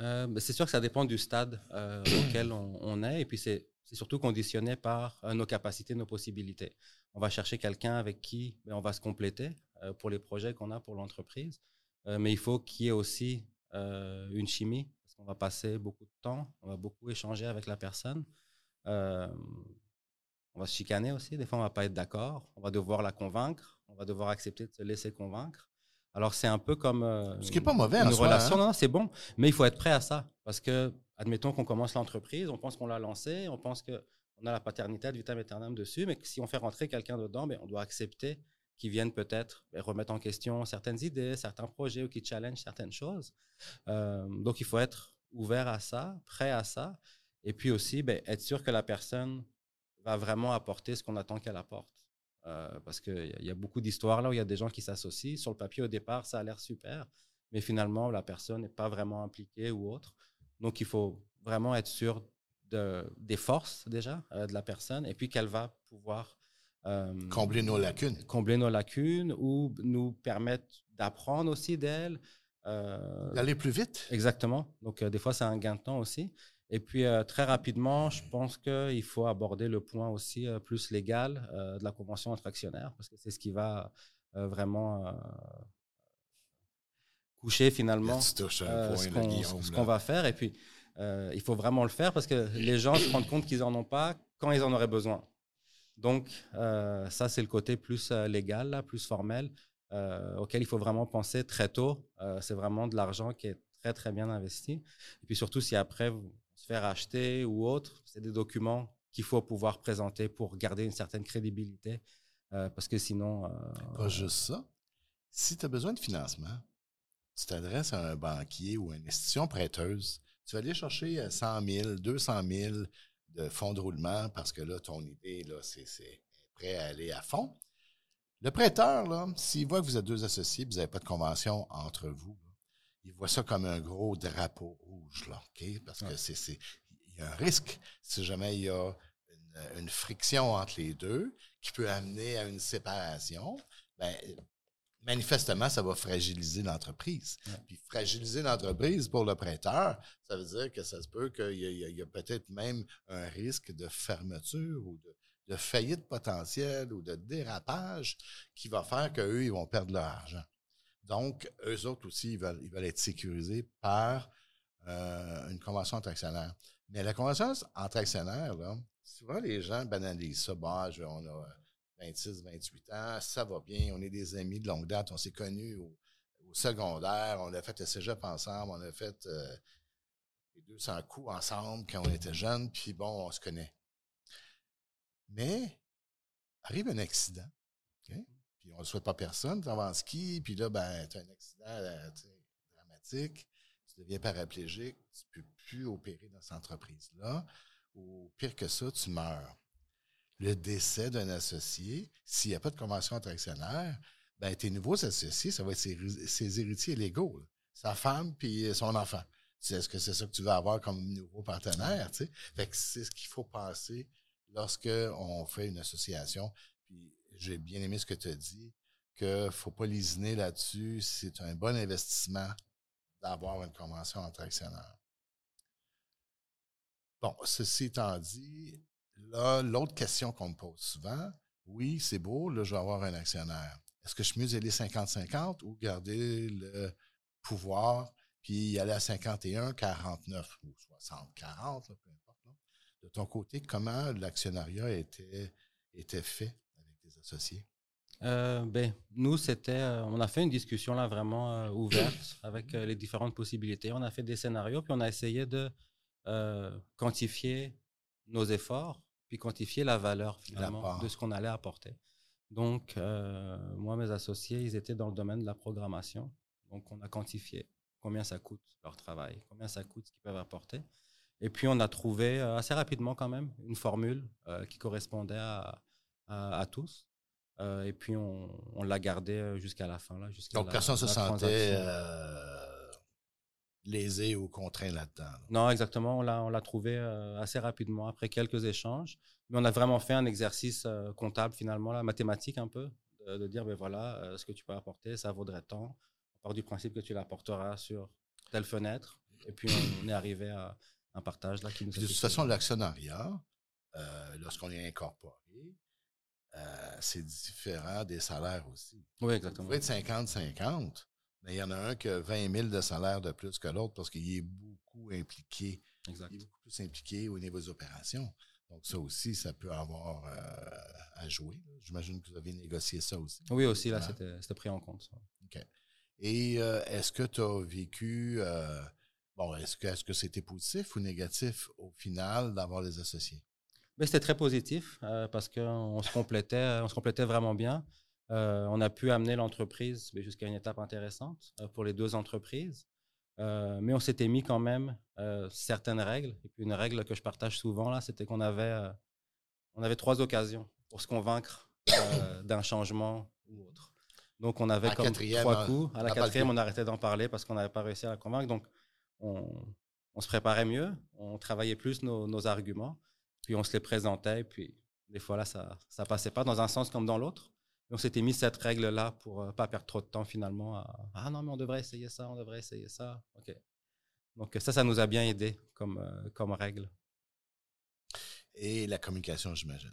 Euh, ben, c'est sûr que ça dépend du stade euh, [clears throat] auquel on, est, et puis c'est surtout conditionné par nos capacités, nos possibilités. On va chercher quelqu'un avec qui ben, on va se compléter pour les projets qu'on a pour l'entreprise, mais il faut qu'il y ait aussi une chimie on va passer beaucoup de temps, on va beaucoup échanger avec la personne. Euh, on va se chicaner aussi. Des fois, on va pas être d'accord. On va devoir la convaincre. On va devoir accepter de se laisser convaincre. Alors, c'est un peu comme. Euh, Ce qui n'est pas mauvais une en relation. Soi, hein. Non, c'est bon. Mais il faut être prêt à ça. Parce que, admettons qu'on commence l'entreprise, on pense qu'on l'a lancé, on pense qu'on a la paternité de vitam aeternam dessus, mais que si on fait rentrer quelqu'un dedans, ben, on doit accepter qui viennent peut-être ben, remettre en question certaines idées, certains projets ou qui challenge certaines choses. Euh, donc, il faut être ouvert à ça, prêt à ça, et puis aussi ben, être sûr que la personne va vraiment apporter ce qu'on attend qu'elle apporte. Euh, parce qu'il y, a beaucoup d'histoires là où il y a des gens qui s'associent. Sur le papier, au départ, ça a l'air super, mais finalement, la personne n'est pas vraiment impliquée ou autre. Donc, il faut vraiment être sûr de, des forces déjà euh, de la personne et puis qu'elle va pouvoir euh, combler nos lacunes. Combler nos lacunes ou nous permettre d'apprendre aussi d'elle. Euh, D'aller plus vite. Exactement. Donc, euh, des fois, c'est un gain de temps aussi. Et puis, très rapidement, je pense qu'il faut aborder le point aussi plus légal de la convention entre actionnaires, parce que c'est ce qui va vraiment coucher finalement ce qu'on va faire. Et puis, il faut vraiment le faire parce que les gens se rendent compte qu'ils n'en ont pas quand ils en auraient besoin. Donc, euh, ça, c'est le côté plus euh, légal, plus formel, euh, auquel il faut vraiment penser très tôt. c'est vraiment de l'argent qui est très, très bien investi. Et puis surtout, si après, vous se faire acheter ou autre, c'est des documents qu'il faut pouvoir présenter pour garder une certaine crédibilité. parce que sinon. Pas juste ça. Si tu as besoin de financement, tu t'adresses à un banquier ou à une institution prêteuse, tu vas aller chercher 100 000, 200 000, de fonds de roulement parce que là, ton idée, là, c'est prêt à aller à fond. Le prêteur, là, s'il voit que vous êtes deux associés, vous n'avez pas de convention entre vous, il voit ça comme un gros drapeau rouge, là, OK? Parce que c'est, il y a un risque si jamais il y a une, friction entre les deux qui peut amener à une séparation. Ben, manifestement, ça va fragiliser l'entreprise. Puis fragiliser l'entreprise pour le prêteur, ça veut dire que ça se peut qu'il y a, peut-être même un risque de fermeture ou de, faillite potentielle ou de dérapage qui va faire qu'eux, ils vont perdre leur argent. Donc, eux autres aussi, ils veulent, être sécurisés par euh, une convention entre actionnaires. Mais la convention entre actionnaires, là, souvent les gens banalisent ça. Bah, on a 26, 28 ans, ça va bien, on est des amis de longue date, on s'est connus au, secondaire, on a fait le cégep ensemble, on a fait... Euh, les 200 coups ensemble quand on était jeunes, puis bon, on se connaît. Mais arrive un accident, puis on ne le souhaite pas personne, tu en ski, puis là, ben, tu as un accident euh, dramatique, tu deviens paraplégique, tu ne peux plus opérer dans cette entreprise-là, ou pire que ça, tu meurs. Le décès d'un associé, s'il n'y a pas de convention entre actionnaires, ben, tes nouveaux associés, ça va être ses, héritiers légaux, sa femme puis son enfant. Est-ce que c'est ça que tu veux avoir comme nouveau partenaire? Fait que c'est ce qu'il faut penser lorsqu'on fait une association. Puis j'ai bien aimé ce que tu as dit, qu'il ne faut pas lésiner là-dessus. C'est un bon investissement d'avoir une convention entre actionnaires. Bon, ceci étant dit, là, l'autre question qu'on me pose souvent, oui, c'est beau, là, je vais avoir un actionnaire. Est-ce que je suis mieux d'aller 50-50 ou garder le pouvoir puis y aller à 51, 49 ou 60, 40, peu importe. De ton côté, comment l'actionnariat était, était fait avec tes associés? Euh, ben, nous, c'était, euh, on a fait une discussion là vraiment euh, ouverte [coughs] avec les différentes possibilités. On a fait des scénarios, puis on a essayé de quantifier nos efforts, puis quantifier la valeur finalement de ce qu'on allait apporter. Donc, moi, mes associés, ils étaient dans le domaine de la programmation. Donc, on a quantifié combien ça coûte leur travail, combien ça coûte ce qu'ils peuvent apporter. Et puis, on a trouvé euh, assez rapidement quand même une formule euh, qui correspondait à, à, tous. Euh, et puis, on, on l'a gardé jusqu'à la fin. Là, Donc, personne ne se sentait lésé ou contraint là-dedans. Non, exactement. On l'a trouvé assez rapidement après quelques échanges. Mais on a vraiment fait un exercice comptable finalement, la mathématique un peu, de, de dire, ben voilà, ce que tu peux apporter, ça vaudrait tant du principe que tu l'apporteras sur telle fenêtre. Et puis, on est arrivé à un partage là qui nous De toute façon, l'actionnariat, euh, lorsqu'on est incorporé, euh, c'est différent des salaires aussi. Oui, exactement. Vous pouvez être 50-50, mais il y en a un qui a 20 000 de salaire de plus que l'autre parce qu'il est beaucoup impliqué. Exact. Il est beaucoup plus impliqué au niveau des opérations. Donc, ça aussi, ça peut avoir euh, à jouer. J'imagine que vous avez négocié ça aussi. Oui, aussi, là, c'était pris en compte. OK. Et euh, est-ce que tu as vécu, euh, bon, est-ce que, est-ce que c'était positif ou négatif au final d'avoir les associés? Ben, c'était très positif euh, parce qu'on se complétait, on se complétait vraiment bien. On a pu amener l'entreprise jusqu'à une étape intéressante pour les deux entreprises. mais on s'était mis quand même certaines règles. Et puis une règle que je partage souvent là, c'était qu'on avait, on avait trois occasions pour se convaincre d'un changement ou autre. Donc, on avait comme trois hein, coups. À la quatrième, on arrêtait d'en parler parce qu'on n'avait pas réussi à la convaincre. Donc, on, se préparait mieux, on travaillait plus nos, arguments, puis on se les présentait. Puis, des fois, là, ça ne passait pas dans un sens comme dans l'autre. On s'était mis cette règle-là pour ne euh, pas perdre trop de temps finalement. ah non, mais on devrait essayer ça, on devrait essayer ça. OK. Donc, ça, ça nous a bien aidé comme, euh, comme règle. Et la communication, j'imagine.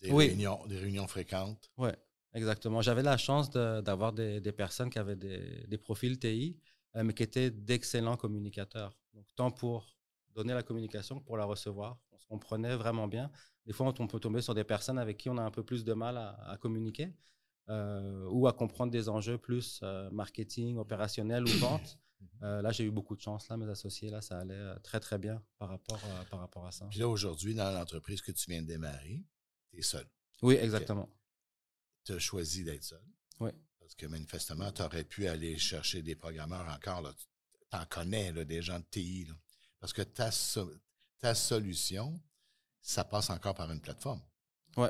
Des, réunions, des réunions fréquentes. Oui. Exactement. J'avais la chance d'avoir des, personnes qui avaient des, profils TI, euh, mais qui étaient d'excellents communicateurs. Donc, tant pour donner la communication pour la recevoir. On se comprenait vraiment bien. Des fois, on peut tomber sur des personnes avec qui on a un peu plus de mal à, communiquer euh, ou à comprendre des enjeux plus euh, marketing, opérationnel ou vente. Mhm. là, j'ai eu beaucoup de chance. Là, mes associés, là, ça allait très, très bien par rapport, par rapport à ça. Puis là, aujourd'hui, dans l'entreprise que tu viens de démarrer, tu es seul. Oui, exactement tu as choisi d'être seul. Oui. Parce que manifestement, tu aurais pu aller chercher des programmeurs encore. Tu en connais, là, des gens de TI. Parce que ta, ta solution, ça passe encore par une plateforme. Oui.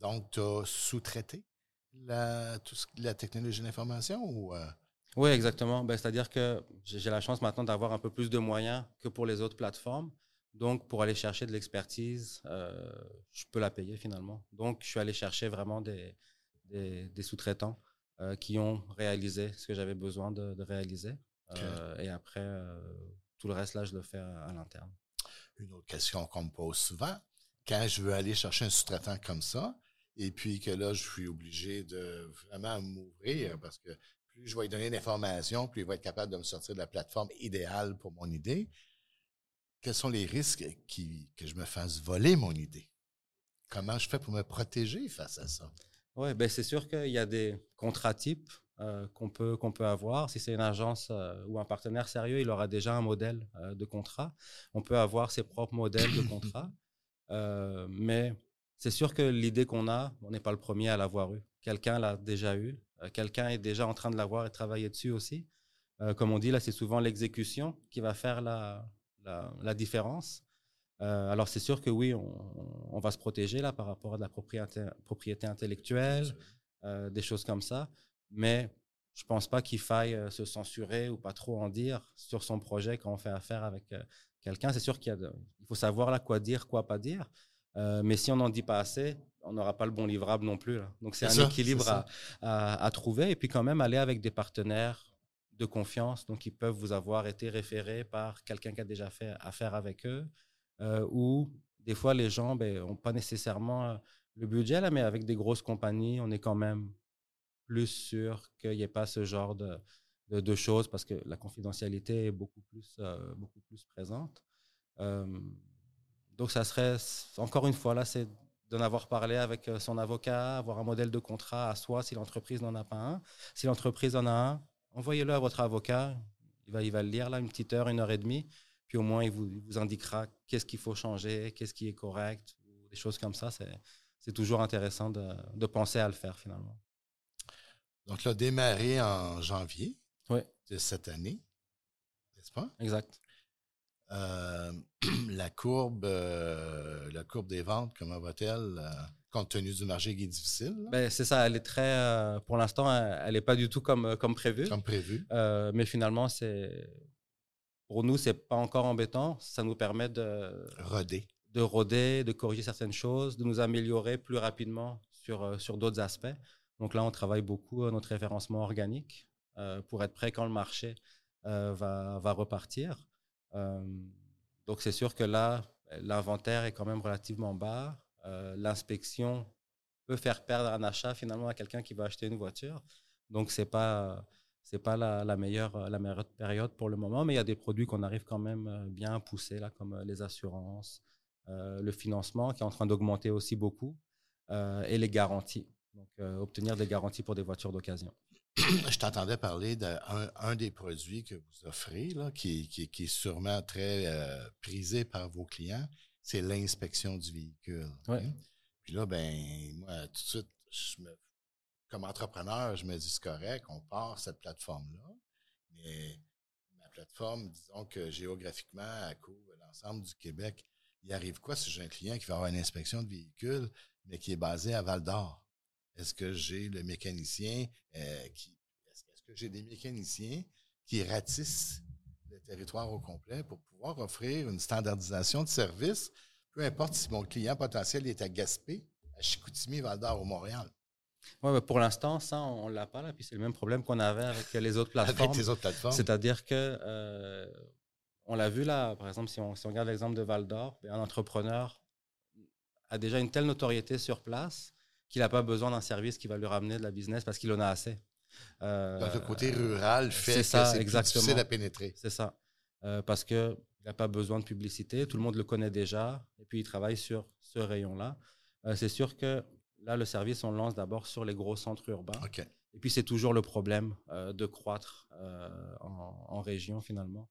Donc, tu as sous-traité la, la technologie d'information ou. Euh? Oui, exactement. Ben, C'est-à-dire que j'ai la chance maintenant d'avoir un peu plus de moyens que pour les autres plateformes. Donc, pour aller chercher de l'expertise, euh, je peux la payer finalement. Donc, je suis allé chercher vraiment des, des, sous-traitants euh, qui ont réalisé ce que j'avais besoin de, réaliser. Euh, et après, tout le reste, là, je le fais à, l'interne. Une autre question qu'on me pose souvent, quand je veux aller chercher un sous-traitant comme ça, et puis que là, je suis obligé de vraiment m'ouvrir parce que plus je vais lui donner d'informations, plus il va être capable de me sortir de la plateforme idéale pour mon idée quels sont les risques qui, que je me fasse voler mon idée? Comment je fais pour me protéger face à ça? Oui, ben c'est sûr qu'il y a des contrats types qu'on peut, qu'on peut avoir. Si c'est une agence ou un partenaire sérieux, il aura déjà un modèle de contrat. On peut avoir ses propres modèles de contrat. [coughs] mais c'est sûr que l'idée qu'on a, on n'est pas le premier à l'avoir eu. Quelqu'un l'a déjà eu. Quelqu'un est déjà en train de l'avoir et travailler dessus aussi. comme on dit, là, c'est souvent l'exécution qui va faire la, la, différence. Euh, alors, c'est sûr que oui, on, va se protéger là par rapport à de la propriété, propriété intellectuelle, euh, des choses comme ça. Mais je pense pas qu'il faille euh, se censurer ou pas trop en dire sur son projet quand on fait affaire avec quelqu'un. C'est sûr qu'il il faut savoir là quoi dire, quoi pas dire. mais si on n'en dit pas assez, on n'aura pas le bon livrable non plus. Donc, c'est un équilibre à, à, trouver. Et puis, quand même, aller avec des partenaires de confiance, donc ils peuvent vous avoir été référés par quelqu'un qui a déjà fait affaire avec eux, euh, ou des fois les gens n'ont ben, pas nécessairement euh, le budget, là, mais avec des grosses compagnies, on est quand même plus sûr qu'il n'y ait pas ce genre de, de, choses parce que la confidentialité est beaucoup plus, euh, beaucoup plus présente. donc ça serait, encore une fois, là, c'est d'en avoir parlé avec son avocat, avoir un modèle de contrat à soi si l'entreprise n'en a pas un. Si l'entreprise en a un, envoyez-le à votre avocat. Il va, il va le lire là une petite heure, une heure et demie. Puis au moins, il vous, vous indiquera qu'est-ce qu'il faut changer, qu'est-ce qui est correct, des choses comme ça. C'est toujours intéressant de, de, penser à le faire finalement. Donc, là, démarré en janvier de cette année, n'est-ce pas? Exact. Euh, [clears throat] la courbe, euh, la courbe des ventes, comment va-t-elle? Euh? compte tenu du marché qui est difficile? Ben, c'est ça, elle est très. Pour l'instant, elle n'est pas du tout comme, comme prévu. Comme prévu. Mais finalement, c'est. Pour nous, c'est pas encore embêtant. Ça nous permet de. Roder. De roder, de corriger certaines choses, de nous améliorer plus rapidement sur, sur d'autres aspects. Donc là, on travaille beaucoup à notre référencement organique pour être prêt quand le marché va, va repartir. donc c'est sûr que là, l'inventaire est quand même relativement bas. Euh, l'inspection peut faire perdre un achat finalement à quelqu'un qui va acheter une voiture. Donc, ce n'est pas, c'est pas la, meilleure, la meilleure période pour le moment, mais il y a des produits qu'on arrive quand même euh, bien à pousser, là, comme euh, les assurances, le financement qui est en train d'augmenter aussi beaucoup, et les garanties. Donc, obtenir des garanties pour des voitures d'occasion. Je t'entendais parler d'un un des produits que vous offrez, là, qui, qui, qui est sûrement très prisé par vos clients, c'est l'inspection du véhicule. Hein? Puis là, ben, moi, tout de suite, comme entrepreneur, je me dis, c'est correct, on part cette plateforme-là. Mais ma plateforme, disons que géographiquement, elle couvre l'ensemble du Québec. Il arrive quoi si j'ai un client qui va avoir une inspection de véhicule, mais qui est basé à Val d'Or? Est-ce que j'ai le mécanicien euh, qui. Est-ce que j'ai des mécaniciens qui ratissent le territoire au complet pour pouvoir offrir une standardisation de service, peu importe si mon client potentiel est à Gaspé, à Chicoutimi, Val-d'Or ou Montréal. Oui, pour l'instant, ça, on ne l'a pas, là. Puis c'est le même problème qu'on avait avec les autres [laughs] plateformes. avec les autres plateformes. C'est-à-dire que, euh, on l'a vu là, par exemple, si on, si on regarde l'exemple de Val d'Or, ben, un entrepreneur a déjà une telle notoriété sur place qu'il n'a pas besoin d'un service qui va lui ramener de la business parce qu'il en a assez. Euh, le côté rural fait que c'est difficile à pénétrer. C'est ça. Euh, parce qu'il n'a pas besoin de publicité, tout le monde le connaît déjà, et puis il travaille sur ce rayon-là. Euh, c'est sûr que là, le service, on le lance d'abord sur les gros centres urbains. Et puis c'est toujours le problème euh, de croître en, région, finalement,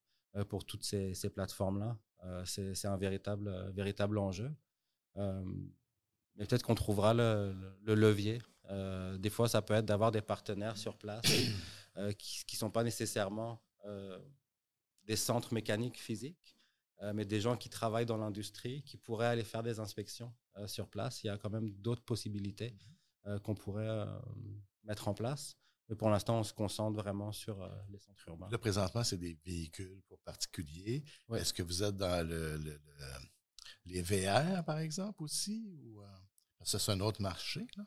pour toutes ces, plateformes-là. c'est un véritable, véritable enjeu. Mais peut-être qu'on trouvera le, le levier euh, des fois, ça peut être d'avoir des partenaires sur place euh, qui ne sont pas nécessairement euh, des centres mécaniques physiques, mais des gens qui travaillent dans l'industrie, qui pourraient aller faire des inspections sur place. Il y a quand même d'autres possibilités qu'on pourrait mettre en place. Mais pour l'instant, on se concentre vraiment sur les centres urbains. Là, présentement, c'est des véhicules pour particuliers. Est-ce que vous êtes dans le, les VR, par exemple, aussi? Ou, c'est un autre marché, là?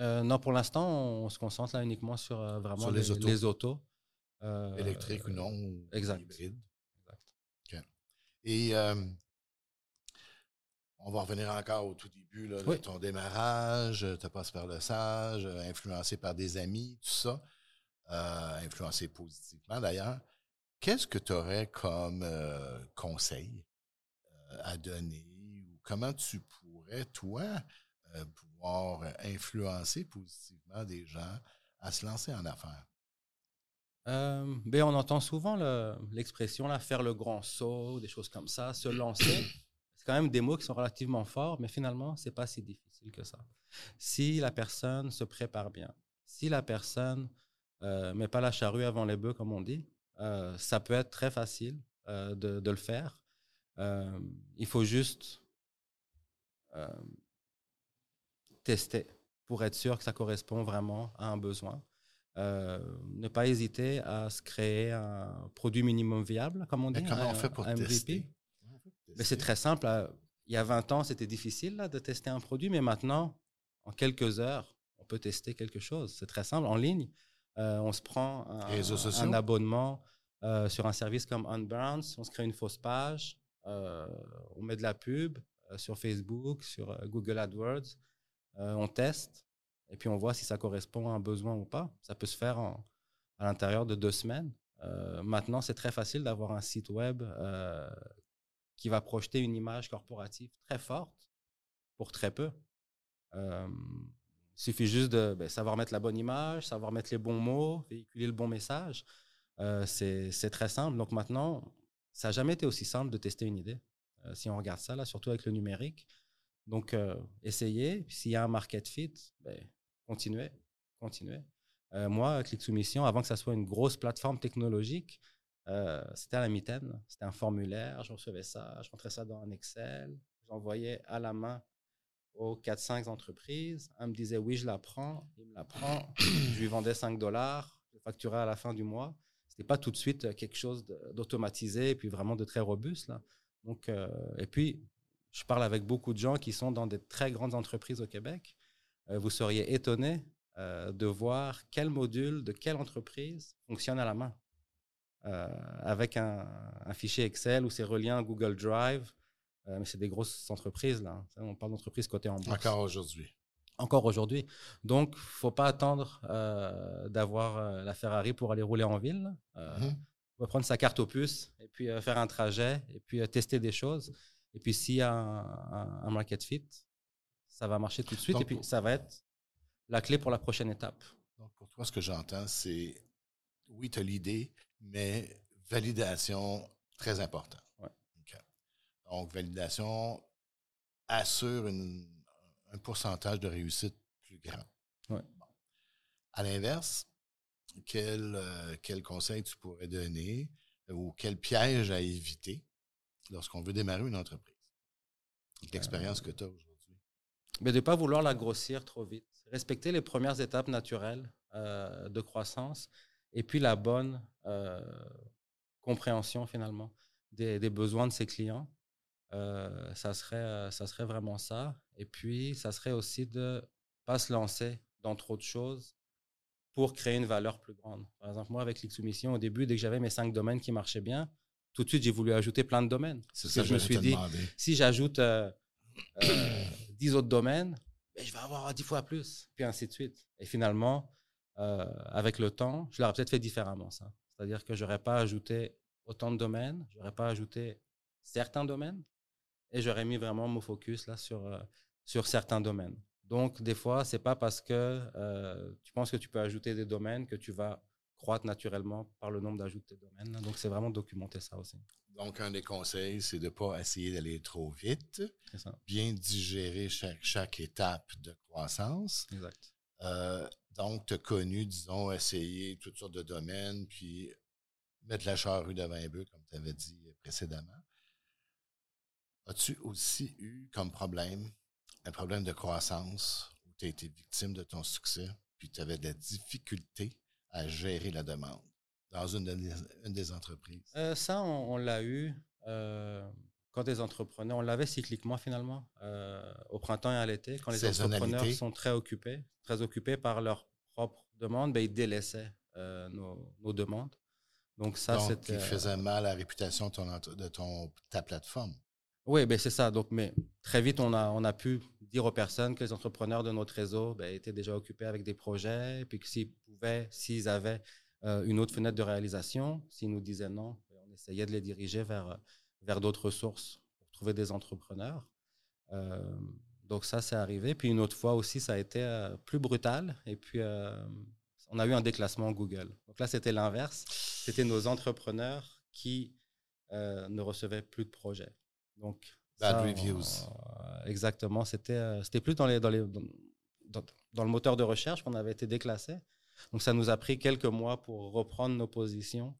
Euh, non, pour l'instant, on se concentre là uniquement sur euh, vraiment les, autos. Euh, Électriques ou non, ou exact. hybrides. Et on va revenir encore au tout début là, de ton démarrage. Tu passes par le sage, influencé par des amis, tout ça. influencé positivement d'ailleurs. Qu'est-ce que tu aurais comme conseil à donner ou comment tu pourrais, toi, pouvoir influencer positivement des gens à se lancer en affaires? euh, ben, On entend souvent l'expression faire le grand saut, des choses comme ça, se lancer. C'est quand même des mots qui sont relativement forts, mais finalement, c'est pas si difficile que ça. Si la personne se prépare bien, si la personne euh, met pas la charrue avant les bœufs, comme on dit, euh, ça peut être très facile euh, de, le faire. Euh, il faut juste tester pour être sûr que ça correspond vraiment à un besoin. Euh, ne pas hésiter à se créer un produit minimum viable, comme on dit. Comment on fait pour tester? Mais c'est très simple. Il y a 20 ans, c'était difficile là, de tester un produit, mais maintenant, en quelques heures, on peut tester quelque chose. C'est très simple. En ligne, euh, on se prend un, un abonnement euh, sur un service comme Unbounce, on se crée une fausse page, on met de la pub sur Facebook, sur Google AdWords, on teste et puis on voit si ça correspond à un besoin ou pas. Ça peut se faire à l'intérieur de deux semaines. Euh, maintenant, c'est très facile d'avoir un site web euh, qui va projeter une image corporative très forte pour très peu. Euh, il suffit juste de ben, savoir mettre la bonne image, savoir mettre les bons mots, véhiculer le bon message. c'est très simple. Donc maintenant, ça n'a jamais été aussi simple de tester une idée. si on regarde ça, là, surtout avec le numérique. Donc, essayez. S'il y a un market fit, ben, continuez, continuez. Euh, moi, Click Soumission, avant que ça soit une grosse plateforme technologique, euh, c'était à la mitaine. C'était un formulaire, je recevais ça, je rentrais ça dans un Excel, j'envoyais à la main aux 4-5 entreprises. Un me disait oui, je la prends, il me la prend, je lui vendais 5 dollars, je facturais à la fin du mois. Ce n'était pas tout de suite quelque chose d'automatisé et puis vraiment de très robuste. Là. Donc, euh, et puis, je parle avec beaucoup de gens qui sont dans des très grandes entreprises au Québec euh, vous seriez étonné euh, de voir quel module de quelle entreprise fonctionne à la main. Euh, avec un, fichier Excel où c'est relié à Google Drive. mais c'est des grosses entreprises, là. On parle d'entreprises cotées en bourse. Encore aujourd'hui. Encore aujourd'hui. Donc, faut pas attendre d'avoir la Ferrari pour aller rouler en ville. Mm-hmm. On va prendre sa carte opus et puis faire un trajet et puis tester des choses. Et puis, s'il y a un, market fit, ça va marcher tout de suite et puis ça va être la clé pour la prochaine étape. Donc, pour toi, ce que j'entends, c'est oui, tu as l'idée, mais validation très important. Donc, validation assure un pourcentage de réussite plus grand. À l'inverse, quel, euh, quel conseil tu pourrais donner ou quel piège à éviter lorsqu'on veut démarrer une entreprise? L'expérience euh, que tu as aujourd'hui. Mais de ne pas vouloir la grossir trop vite. Respecter les premières étapes naturelles euh, de croissance et puis la bonne euh, compréhension finalement des, besoins de ses clients. Euh, ça, serait, ça serait vraiment ça. Et puis, ça serait aussi de ne pas se lancer dans trop de choses pour créer une valeur plus grande. Par exemple, moi, avec l'X-Soumission, au début, dès que j'avais mes cinq domaines qui marchaient bien, tout de suite, j'ai voulu ajouter plein de domaines. C'est ça que je me suis dit, si j'ajoute 10 autres domaines, ben, je vais avoir 10 fois plus, puis ainsi de suite. Et finalement, euh, avec le temps, je l'aurais peut-être fait différemment, ça. C'est-à-dire que je n'aurais pas ajouté autant de domaines, je n'aurais pas ajouté certains domaines, et j'aurais mis vraiment mon focus là sur, euh, sur certains domaines. Donc, des fois, c'est pas parce que euh, tu penses que tu peux ajouter des domaines que tu vas croître naturellement par le nombre d'ajouts de domaines. Donc, c'est vraiment documenter ça aussi. Donc, un des conseils, c'est de ne pas essayer d'aller trop vite. Bien digérer chaque, chaque étape de croissance. Exact. Euh, donc, tu as connu, disons, essayer toutes sortes de domaines, puis mettre la charrue devant un bœuf, comme tu avais dit précédemment. As-tu aussi eu comme problème un problème de croissance où tu as été victime de ton succès, puis tu avais de la difficulté à gérer la demande? dans une, des, entreprises? Euh, ça, on, l'a eu euh, quand des entrepreneurs, on l'avait cycliquement finalement, euh, au printemps et à l'été, quand les entrepreneurs sont très occupés, très occupés par leurs propres demandes, ben, ils délaissaient nos, demandes. Donc ça, c'était... faisait mal à la réputation de, ton, de ton, ta plateforme. Oui, ben c'est ça. Donc, mais très vite, on a, on a pu dire aux personnes que les entrepreneurs de notre réseau ben, étaient déjà occupés avec des projets, et puis que s'ils pouvaient, s'ils avaient euh, une autre fenêtre de réalisation. S'ils nous disaient non, ben, on essayait de les diriger vers, vers d'autres sources pour trouver des entrepreneurs. Euh, donc ça, c'est arrivé. Puis une autre fois aussi, ça a été euh, plus brutal. Et puis, on a eu un déclassement Google. Donc là, c'était l'inverse. C'était nos entrepreneurs qui ne recevaient plus de projets. Donc, Bad reviews. Euh, exactement. C'était euh, c'était plus dans, les, dans, les, dans, dans, le moteur de recherche qu'on avait été déclassé. Donc, ça nous a pris quelques mois pour reprendre nos positions,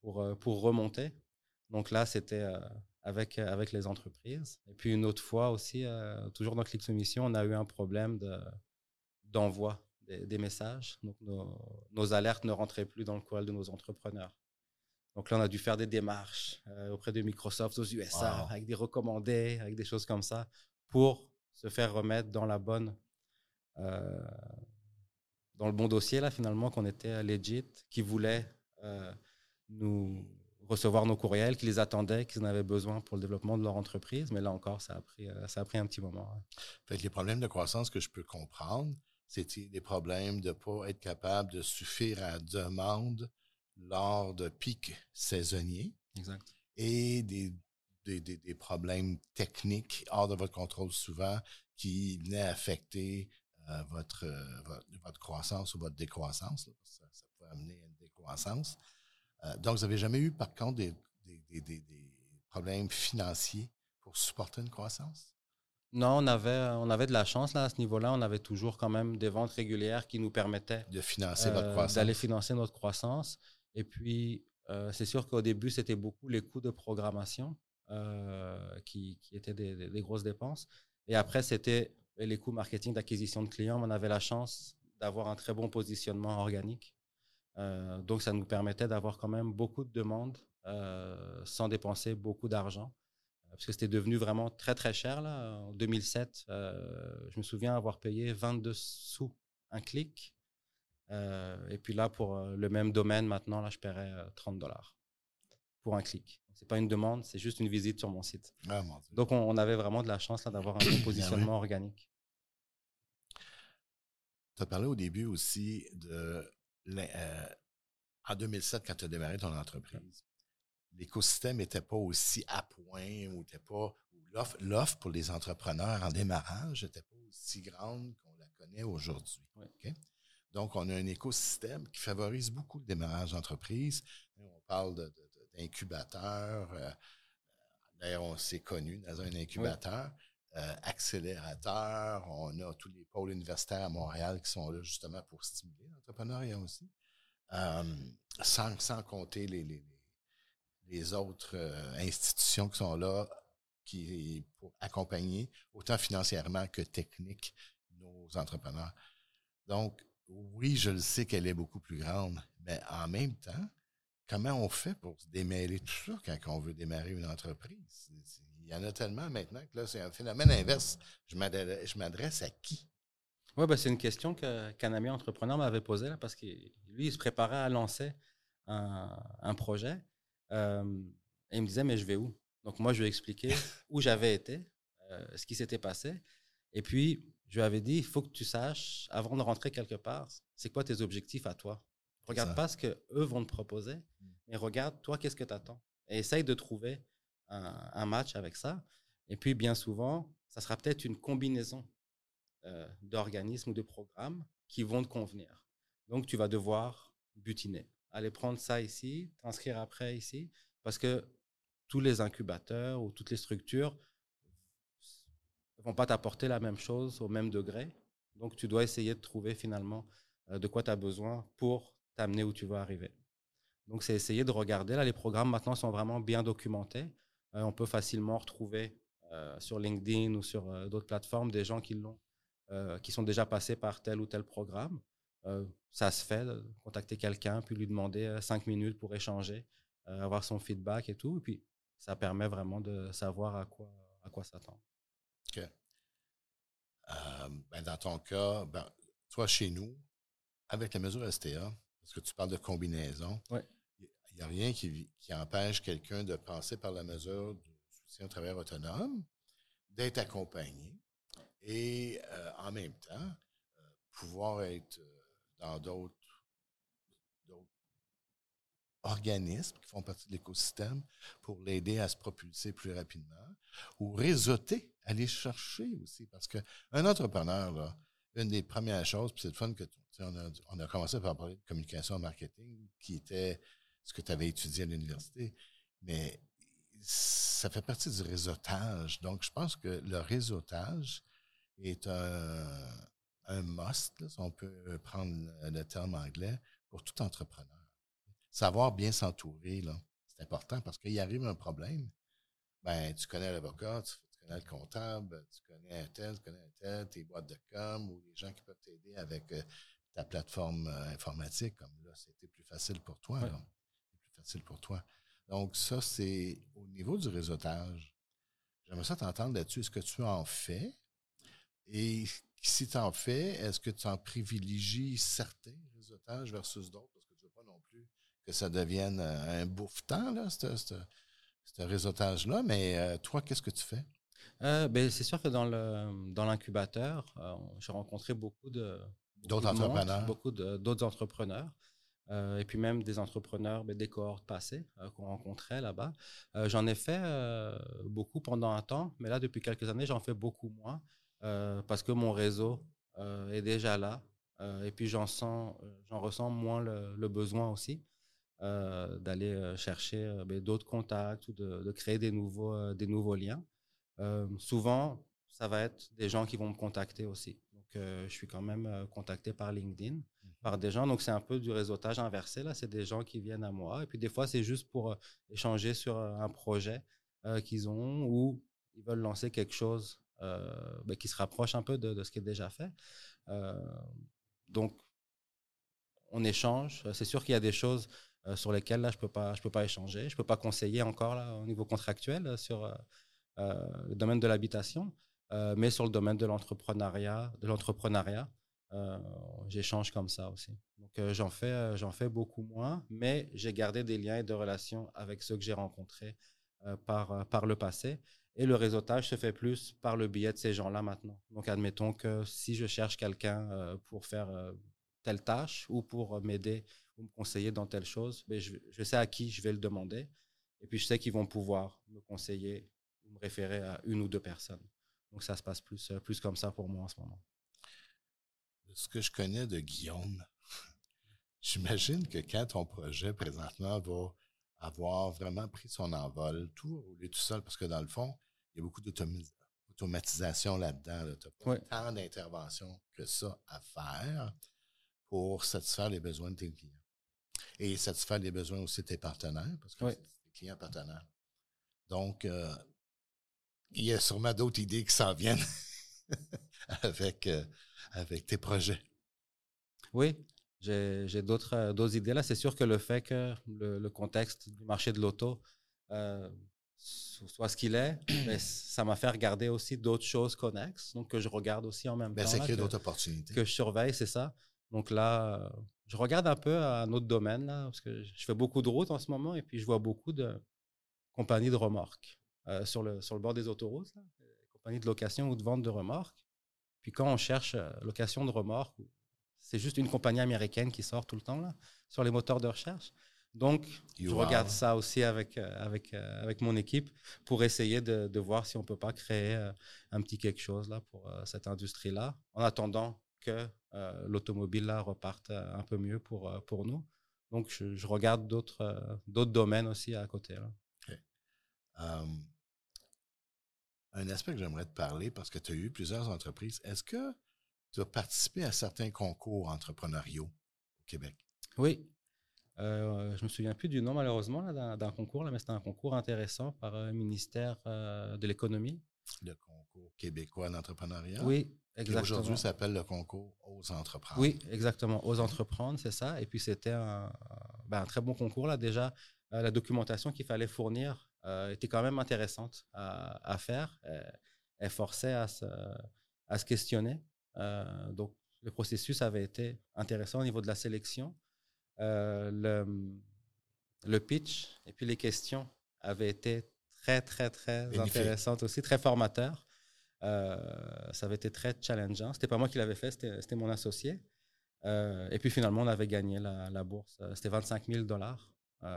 pour, pour remonter. Donc là, c'était avec, avec les entreprises. Et puis une autre fois aussi, toujours dans Click Soumission, on a eu un problème d'envoi des, messages. Donc, nos, alertes ne rentraient plus dans le courriel de nos entrepreneurs. Donc là, on a dû faire des démarches euh, auprès de Microsoft aux USA, avec des recommandés, avec des choses comme ça, pour se faire remettre dans la bonne, euh, dans le bon dossier là finalement qu'on était legit, qui voulait euh, nous recevoir nos courriels, qui les attendaient, qu'ils en avaient besoin pour le développement de leur entreprise. Mais là encore, ça a pris, ça a pris un petit moment. Hein. Fait les problèmes de croissance que je peux comprendre, c'était des problèmes de ne pas être capable de suffire à la demande lors de pics saisonniers. Exact. Et des, des, des, problèmes techniques hors de votre contrôle souvent qui venaient affecter euh, votre, votre, croissance ou votre décroissance. ça, peut amener à une décroissance. Euh, donc, vous n'avez jamais eu, par contre, des, des, problèmes financiers pour supporter une croissance? Non, on avait, on avait de la chance là, à ce niveau-là. On avait toujours quand même des ventes régulières qui nous permettaient de financer votre euh, croissance. D'aller financer notre croissance. Et puis, euh, c'est sûr qu'au début, c'était beaucoup les coûts de programmation euh, qui, étaient des, grosses dépenses. Et après, c'était les coûts marketing d'acquisition de clients. On avait la chance d'avoir un très bon positionnement organique. donc, ça nous permettait d'avoir quand même beaucoup de demandes sans dépenser beaucoup d'argent parce que c'était devenu vraiment très très cher là. En 2007, euh, je me souviens avoir payé 22 sous un clic. Euh, et puis là, pour euh, le même domaine, maintenant, là, je paierais 30 dollars pour un clic. C'est pas une demande, c'est juste une visite sur mon site. Ah, Donc, on, avait vraiment de la chance d'avoir un bon [coughs] ah positionnement organique. Tu as parlé au début aussi de en 2007 quand tu as démarré ton entreprise l'écosystème n'était pas aussi à point ou n'était pas l'offre pour les entrepreneurs en démarrage n'était pas aussi grande qu'on la connaît aujourd'hui. Donc, on a un écosystème qui favorise beaucoup le démarrage d'entreprise. On parle d'incubateurs. Euh, d'ailleurs, on s'est connu dans un incubateur. Euh, accélérateur. On a tous les pôles universitaires à Montréal qui sont là justement pour stimuler l'entrepreneuriat aussi. Euh, sans, sans compter les, les, autres institutions qui sont là qui, pour accompagner, autant financièrement que technique, nos entrepreneurs. Donc, oui, je le sais qu'elle est beaucoup plus grande, mais en même temps, comment on fait pour se démêler tout ça quand on veut démarrer une entreprise? Il y en a tellement maintenant que là, c'est un phénomène inverse. Je m'adresse à qui? Oui, ben, c'est une question qu'un ami entrepreneur m'avait posée, parce que lui, il se préparait à lancer un projet. Euh, et il me disait, mais je vais où Donc moi, je lui ai expliqué [laughs] où j'avais été, euh, ce qui s'était passé. Et puis, je lui avais dit, il faut que tu saches, avant de rentrer quelque part, c'est quoi tes objectifs à toi? Regarde pas ce qu'eux vont te proposer, mm. mais regarde, toi, qu'est-ce que tu attends. Et essaye de trouver un, match avec ça. Et puis, bien souvent, ça sera peut-être une combinaison euh, d'organismes ou de programmes qui vont te convenir. Donc, tu vas devoir butiner aller prendre ça ici, t'inscrire après ici, parce que tous les incubateurs ou toutes les structures ne vont pas t'apporter la même chose au même degré. Donc, tu dois essayer de trouver finalement euh, de quoi tu as besoin pour t'amener où tu veux arriver. Donc, c'est essayer de regarder. Là, les programmes maintenant sont vraiment bien documentés. Euh, on peut facilement retrouver euh, sur LinkedIn ou sur d'autres plateformes des gens qui l'ont, qui sont déjà passés par tel ou tel programme. Ça se fait, de contacter quelqu'un, puis lui demander cinq minutes pour échanger, avoir son feedback et tout. Et puis, ça permet vraiment de savoir à quoi, à quoi s'attendre. OK. Ben, dans ton cas, ben, toi, chez nous, avec la mesure STA, parce que tu parles de combinaison, il n'y a rien qui, qui empêche quelqu'un de passer par la mesure du soutien au travail autonome, d'être accompagné et en même temps, pouvoir être dans d'autres organismes qui font partie de l'écosystème pour l'aider à se propulser plus rapidement ou réseauter, aller chercher aussi. Parce qu'un entrepreneur, une des premières choses, puis c'est le fun que on a, on a commencé par parler de communication et marketing, qui était ce que tu avais étudié à l'université, mais ça fait partie du réseautage. Donc, je pense que le réseautage est un, un must, si on peut prendre le terme anglais, pour tout entrepreneur. Savoir bien s'entourer, c'est important parce qu'il arrive un problème, ben, tu connais l'avocat, tu, le comptable, tu connais un tel, tu connais un tel, tes boîtes de com ou les gens qui peuvent t'aider avec euh, ta plateforme euh, informatique, comme là, c'était plus facile pour toi. Plus facile pour toi. Donc, ça, c'est au niveau du réseautage. J'aimerais ça t'entendre là-dessus. Est-ce que tu en fais? Et si tu en fais, est-ce que tu en privilégies certains réseautages versus d'autres? Parce que tu ne veux pas non plus que ça devienne euh, un bouffe-temps, là, ce réseautage-là. Mais euh, toi, qu'est-ce que tu fais? Euh, ben, c'est sûr que dans le dans l'incubateur, j'ai rencontré beaucoup de d'autres entrepreneurs, beaucoup d'autres entrepreneurs. et puis même des entrepreneurs, ben, des cohortes passées qu'on rencontrait là-bas. j'en ai fait beaucoup pendant un temps, mais là, depuis quelques années, j'en fais beaucoup moins. Euh, parce que mon réseau euh, est déjà là. Euh, et puis j'en sens, j'en ressens moins le, besoin aussi d'aller chercher ben, d'autres contacts ou de, créer des nouveaux, des nouveaux liens. Souvent, ça va être des gens qui vont me contacter aussi. Donc, je suis quand même contacté par LinkedIn, mmh par des gens. Donc, c'est un peu du réseautage inversé. Là, c'est des gens qui viennent à moi. Et puis, des fois, c'est juste pour échanger sur un projet qu'ils ont ou ils veulent lancer quelque chose euh, ben, qui se rapproche un peu de, ce qui est déjà fait. Euh, donc, on échange. C'est sûr qu'il y a des choses euh, sur lesquelles là, je ne peux, pas, je peux pas échanger. Je ne peux pas conseiller encore là, au niveau contractuel sur le domaine de l'habitation. mais sur le domaine de l'entrepreneuriat, de l'entrepreneuriat, j'échange comme ça aussi. Donc j'en fais, j'en fais beaucoup moins, mais j'ai gardé des liens et des relations avec ceux que j'ai rencontrés par, par le passé. Et le réseautage se fait plus par le biais de ces gens-là maintenant. Donc, admettons que si je cherche quelqu'un euh, pour faire euh, telle tâche ou pour m'aider ou me conseiller dans telle chose, ben, je, sais à qui je vais le demander. Et puis, je sais qu'ils vont pouvoir me conseiller me référer à une ou deux personnes. Donc, ça se passe plus, euh, plus comme ça pour moi en ce moment. Ce que je connais de Guillaume, [laughs] j'imagine que quand ton projet présentement va avoir vraiment pris son envol, tout rouler tout seul, parce que dans le fond, il y a beaucoup d'automatisation là-dedans. Tu n'as pas tant d'intervention que ça à faire pour satisfaire les besoins de tes clients. Et satisfaire les besoins aussi de tes partenaires, parce que c'est des clients partenaires. Donc, euh, il y a sûrement d'autres idées qui s'en viennent [laughs] avec, euh, avec tes projets. Oui, j'ai euh, d'autres idées là. C'est sûr que le fait que le, contexte du marché de l'auto euh, soit ce qu'il est, [clears throat] ben, ça m'a fait regarder aussi d'autres choses connexes, donc que je regarde aussi en même ben, temps. C'est qu'il d'autres opportunités. Que je surveille, c'est ça. Donc là, je regarde un peu à un autre domaine, là, parce que je fais beaucoup de routes en ce moment, et puis je vois beaucoup de compagnies de remorques euh, sur, le, sur le bord des autoroutes, compagnies de location ou de vente de remorques. Puis quand on cherche location de remorques c'est juste une compagnie américaine qui sort tout le temps là, sur les moteurs de recherche. Donc, je regarde ça aussi avec, euh, avec, euh, avec mon équipe pour essayer de, de voir si on ne peut pas créer euh, un petit quelque chose là pour cette industrie-là, en attendant que l'automobile là reparte un peu mieux pour, pour nous. Donc, je, regarde d'autres d'autres domaines aussi à côté. Là. Un aspect que j'aimerais te parler, parce que tu as eu plusieurs entreprises, est-ce que tu as participé à certains concours entrepreneuriaux au Québec? Oui. Euh, je me souviens plus du nom malheureusement d'un concours, là, mais c'était un concours intéressant par le ministère euh, de l'économie. Le concours québécois d'entrepreneuriat. Oui, exactement. Aujourd'hui, ça s'appelle le concours aux entreprendre. Oui, exactement, aux entreprendre, c'est ça. Et puis c'était un, ben, très bon concours là déjà. Euh, la documentation qu'il fallait fournir euh, était quand même intéressante à, faire. Elle, forçait à se, à se questionner. Euh, donc, le processus avait été intéressant au niveau de la sélection. Euh, le, le, pitch et puis les questions avaient été très, très, très intéressantes aussi, très formateurs. Ça avait été très challengeant. C'était pas moi qui l'avais fait, c'était mon associé. et puis finalement, on avait gagné la, bourse. C'était 25 000 dollars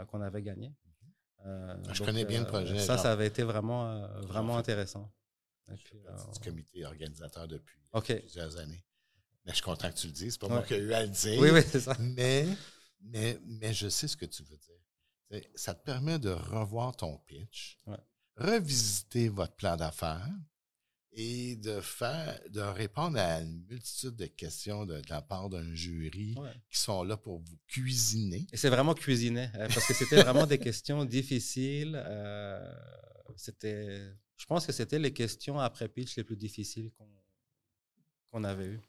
qu'on avait gagné. Je connais bien le projet. Ça, ça avait été vraiment, vraiment intéressant. Je du comité organisateur depuis plusieurs années. Mais je suis content que tu le dises. C'est pas moi qui ai eu à le dire. Oui, oui, c'est ça. Mais, mais, mais je sais ce que tu veux dire. ça te permet de revoir ton pitch, revisiter votre plan d'affaires et de faire, de répondre à une multitude de questions de, la part d'un jury qui sont là pour vous cuisiner. Et c'est vraiment cuisiner, euh, parce que c'était vraiment des questions difficiles. Euh, c'était, je pense que c'était les questions après pitch les plus difficiles qu'on avait eues.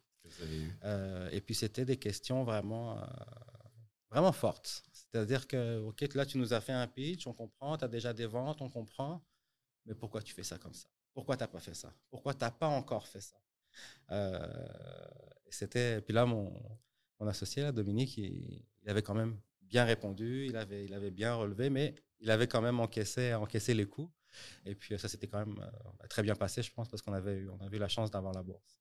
Euh, et puis c'était des questions vraiment, euh, vraiment fortes. C'est-à-dire que, OK, là, tu nous as fait un pitch, on comprend, tu as déjà des ventes, on comprend, mais pourquoi tu fais ça comme ça? Pourquoi tu n'as pas fait ça? Pourquoi tu n'as pas encore fait ça? Euh, c'était, puis là, mon, mon associé, Dominique, il, avait quand même bien répondu, il avait, il avait bien relevé, mais il avait quand même encaissé, encaissé les coups. Et puis ça s'était quand même très bien passé, je pense, parce qu'on avait, eu, on avait la chance d'avoir la bourse.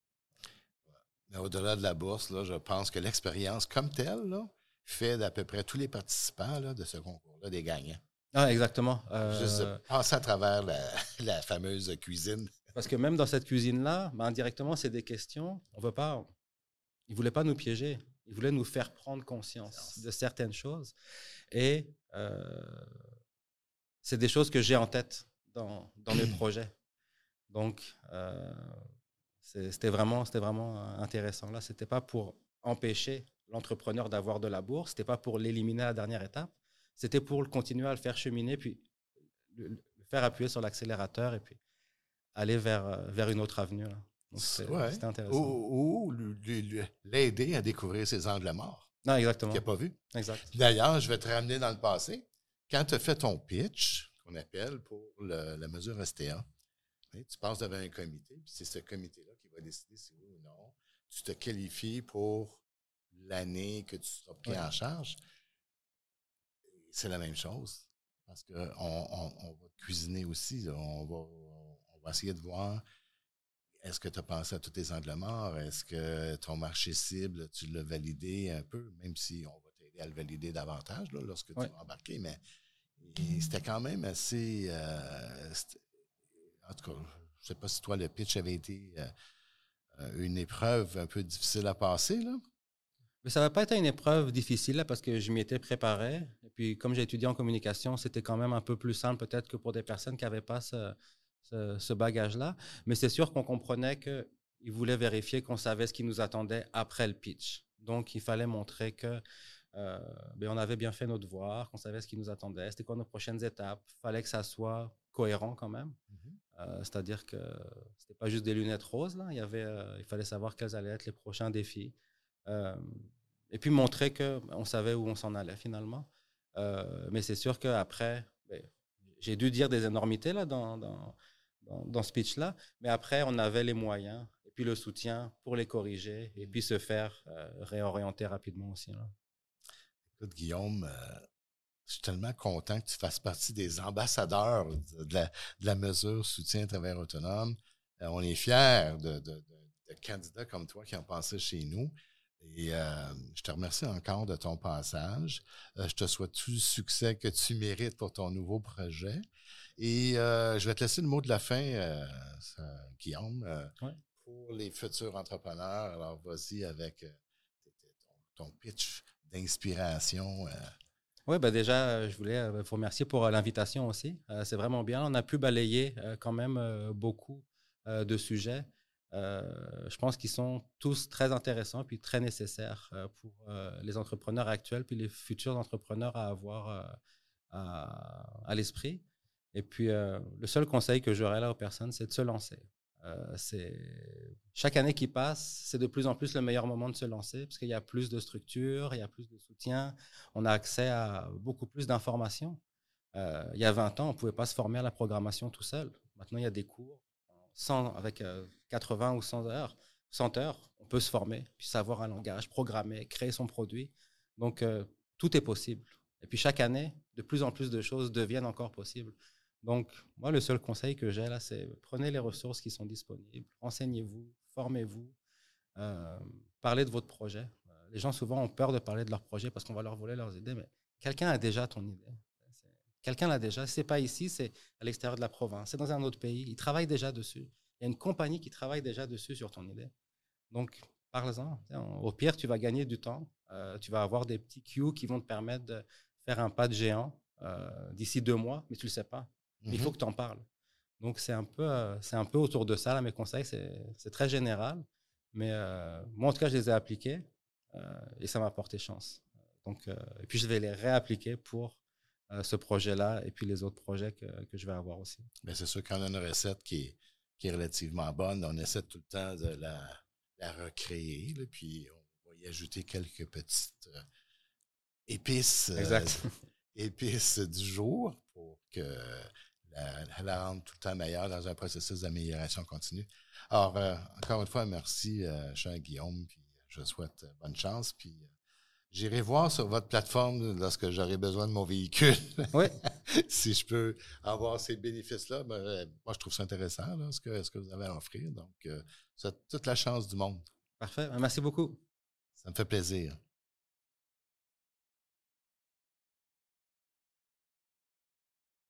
Au-delà de la bourse, là, je pense que l'expérience comme telle là, fait d'à peu près tous les participants là, de ce concours-là des gagnants. Ah, exactement. Juste euh, passer à travers [laughs] la, fameuse cuisine. Parce que même dans cette cuisine-là, ben, indirectement, c'est des questions. On veut pas. Ils ne voulaient pas nous piéger. Ils voulaient nous faire prendre conscience de certaines choses. Et euh, c'est des choses que j'ai en tête dans, dans mes [clears throat] projets. Donc, euh, c'était vraiment, vraiment euh, intéressant. Là, c'était pas pour empêcher l'entrepreneur d'avoir de la bourse, c'était pas pour l'éliminer à la dernière étape, c'était pour continuer à le faire cheminer, puis le, faire appuyer sur l'accélérateur et puis aller vers, euh, vers une autre avenue. C'était intéressant. Ou, l'aider à découvrir ses angles morts. Non, exactement. Qu'il n'a pas vu. Exact. D'ailleurs, je vais te ramener dans le passé. Quand tu as fait ton pitch, qu'on appelle pour la mesure STA, tu passes devant un comité, puis c'est ce comité-là qui va décider si oui ou non tu te qualifies pour l'année que tu seras pris en charge. C'est la même chose. Parce qu'on on, va cuisiner aussi. On va, on va essayer de voir est-ce que tu as pensé à tous tes angles morts? Est-ce que ton marché cible, tu l'as validé un peu, même si on va t'aider à le valider davantage lorsque tu vas embarquer, mais c'était quand même assez. Euh, en tout cas, je ne sais pas si toi, le pitch avait été euh, euh, une épreuve un peu difficile à passer, là. Mais ça va pas été une épreuve difficile parce que je m'y étais préparé. Et puis, comme j'ai étudié en communication, c'était quand même un peu plus simple peut-être que pour des personnes qui n'avaient pas ce, bagage-là. Mais c'est sûr qu'on comprenait qu'ils voulaient vérifier qu'on savait ce qui nous attendait après le pitch. Donc, il fallait montrer que euh, ben, on avait bien fait notre devoir, qu'on savait ce qui nous attendait, c'était quoi nos prochaines étapes. Il fallait que ça soit cohérent quand même. Mm-hmm. Euh, c'est-à-dire que c'était pas juste des lunettes roses, là. Il, y avait, euh, il fallait savoir quels allaient être les prochains défis. Euh, et puis montrer qu'on ben, savait où on s'en allait finalement. mais c'est sûr qu'après, ben, j'ai dû dire des énormités là, dans, dans, dans, ce speech-là, mais après, on avait les moyens et puis le soutien pour les corriger et puis se faire réorienter rapidement aussi. Là. Écoute, Guillaume, je suis tellement content que tu fasses partie des ambassadeurs de la, mesure soutien à travers autonome. Euh, on est fiers de, candidats comme toi qui ont passé chez nous. Et euh, je te remercie encore de ton passage. Euh, je te souhaite tout le succès que tu mérites pour ton nouveau projet. Et je vais te laisser le mot de la fin, Guillaume, pour les futurs entrepreneurs. Alors, vas-y avec ton, pitch d'inspiration. Oui, bah déjà, euh, je voulais euh, vous remercier pour euh, l'invitation aussi. c'est vraiment bien. On a pu balayer quand même beaucoup de sujets. Je pense qu'ils sont tous très intéressants puis très nécessaires pour les entrepreneurs actuels puis les futurs entrepreneurs à avoir à, l'esprit. Et puis, le seul conseil que j'aurais là aux personnes, c'est de se lancer. Euh, c'est chaque année qui passe, c'est de plus en plus le meilleur moment de se lancer parce qu'il y a plus de structures, il y a plus de soutien, on a accès à beaucoup plus d'informations. Euh, il y a 20 ans, on ne pouvait pas se former à la programmation tout seul. Maintenant, il y a des cours 100, avec 80 euh, ou 100 heures. 100 heures, on peut se former, puis savoir un langage, programmer, créer son produit. Donc, tout est possible. Et puis, chaque année, de plus en plus de choses deviennent encore possibles. Donc, moi, le seul conseil que j'ai là, c'est prenez les ressources qui sont disponibles, renseignez-vous, formez-vous, euh, parlez de votre projet. Euh, les gens, souvent, ont peur de parler de leur projet parce qu'on va leur voler leurs idées, mais quelqu'un a déjà ton idée. Quelqu'un l'a déjà. Ce n'est pas ici, c'est à l'extérieur de la province, c'est dans un autre pays. Il travaille déjà dessus. Il y a une compagnie qui travaille déjà dessus sur ton idée. Donc, parle-en. Au pire, tu vas gagner du temps. Euh, tu vas avoir des petits cues qui vont te permettre de faire un pas de géant d'ici deux mois, mais tu ne le sais pas. Il faut mhm. que tu en parles. Donc, c'est un, peu, c'est un peu autour de ça, là, mes conseils. C'est très général. Mais moi, en tout cas, je les ai appliqués et ça m'a porté chance. Donc, et puis, je vais les réappliquer pour ce projet-là et puis les autres projets que, que je vais avoir aussi. Mais c'est sûr qu'on a une recette qui est, qui est relativement bonne. On essaie tout le temps de la, la recréer, puis on va y ajouter quelques petites euh, épices, euh, [laughs] épices du jour pour que la, la, rende tout le temps meilleure dans un processus d'amélioration continue. Alors, euh, encore une fois, merci, cher Guillaume, puis je souhaite bonne chance, puis J'irai voir sur votre plateforme lorsque j'aurai besoin de mon véhicule. Oui. [laughs] si je peux avoir ces bénéfices-là. Ben, euh, moi, je trouve ça intéressant, ce, que, ce, que, vous avez à offrir. Donc, euh, ça toute la chance du monde. Parfait. Merci beaucoup. Ça me fait plaisir.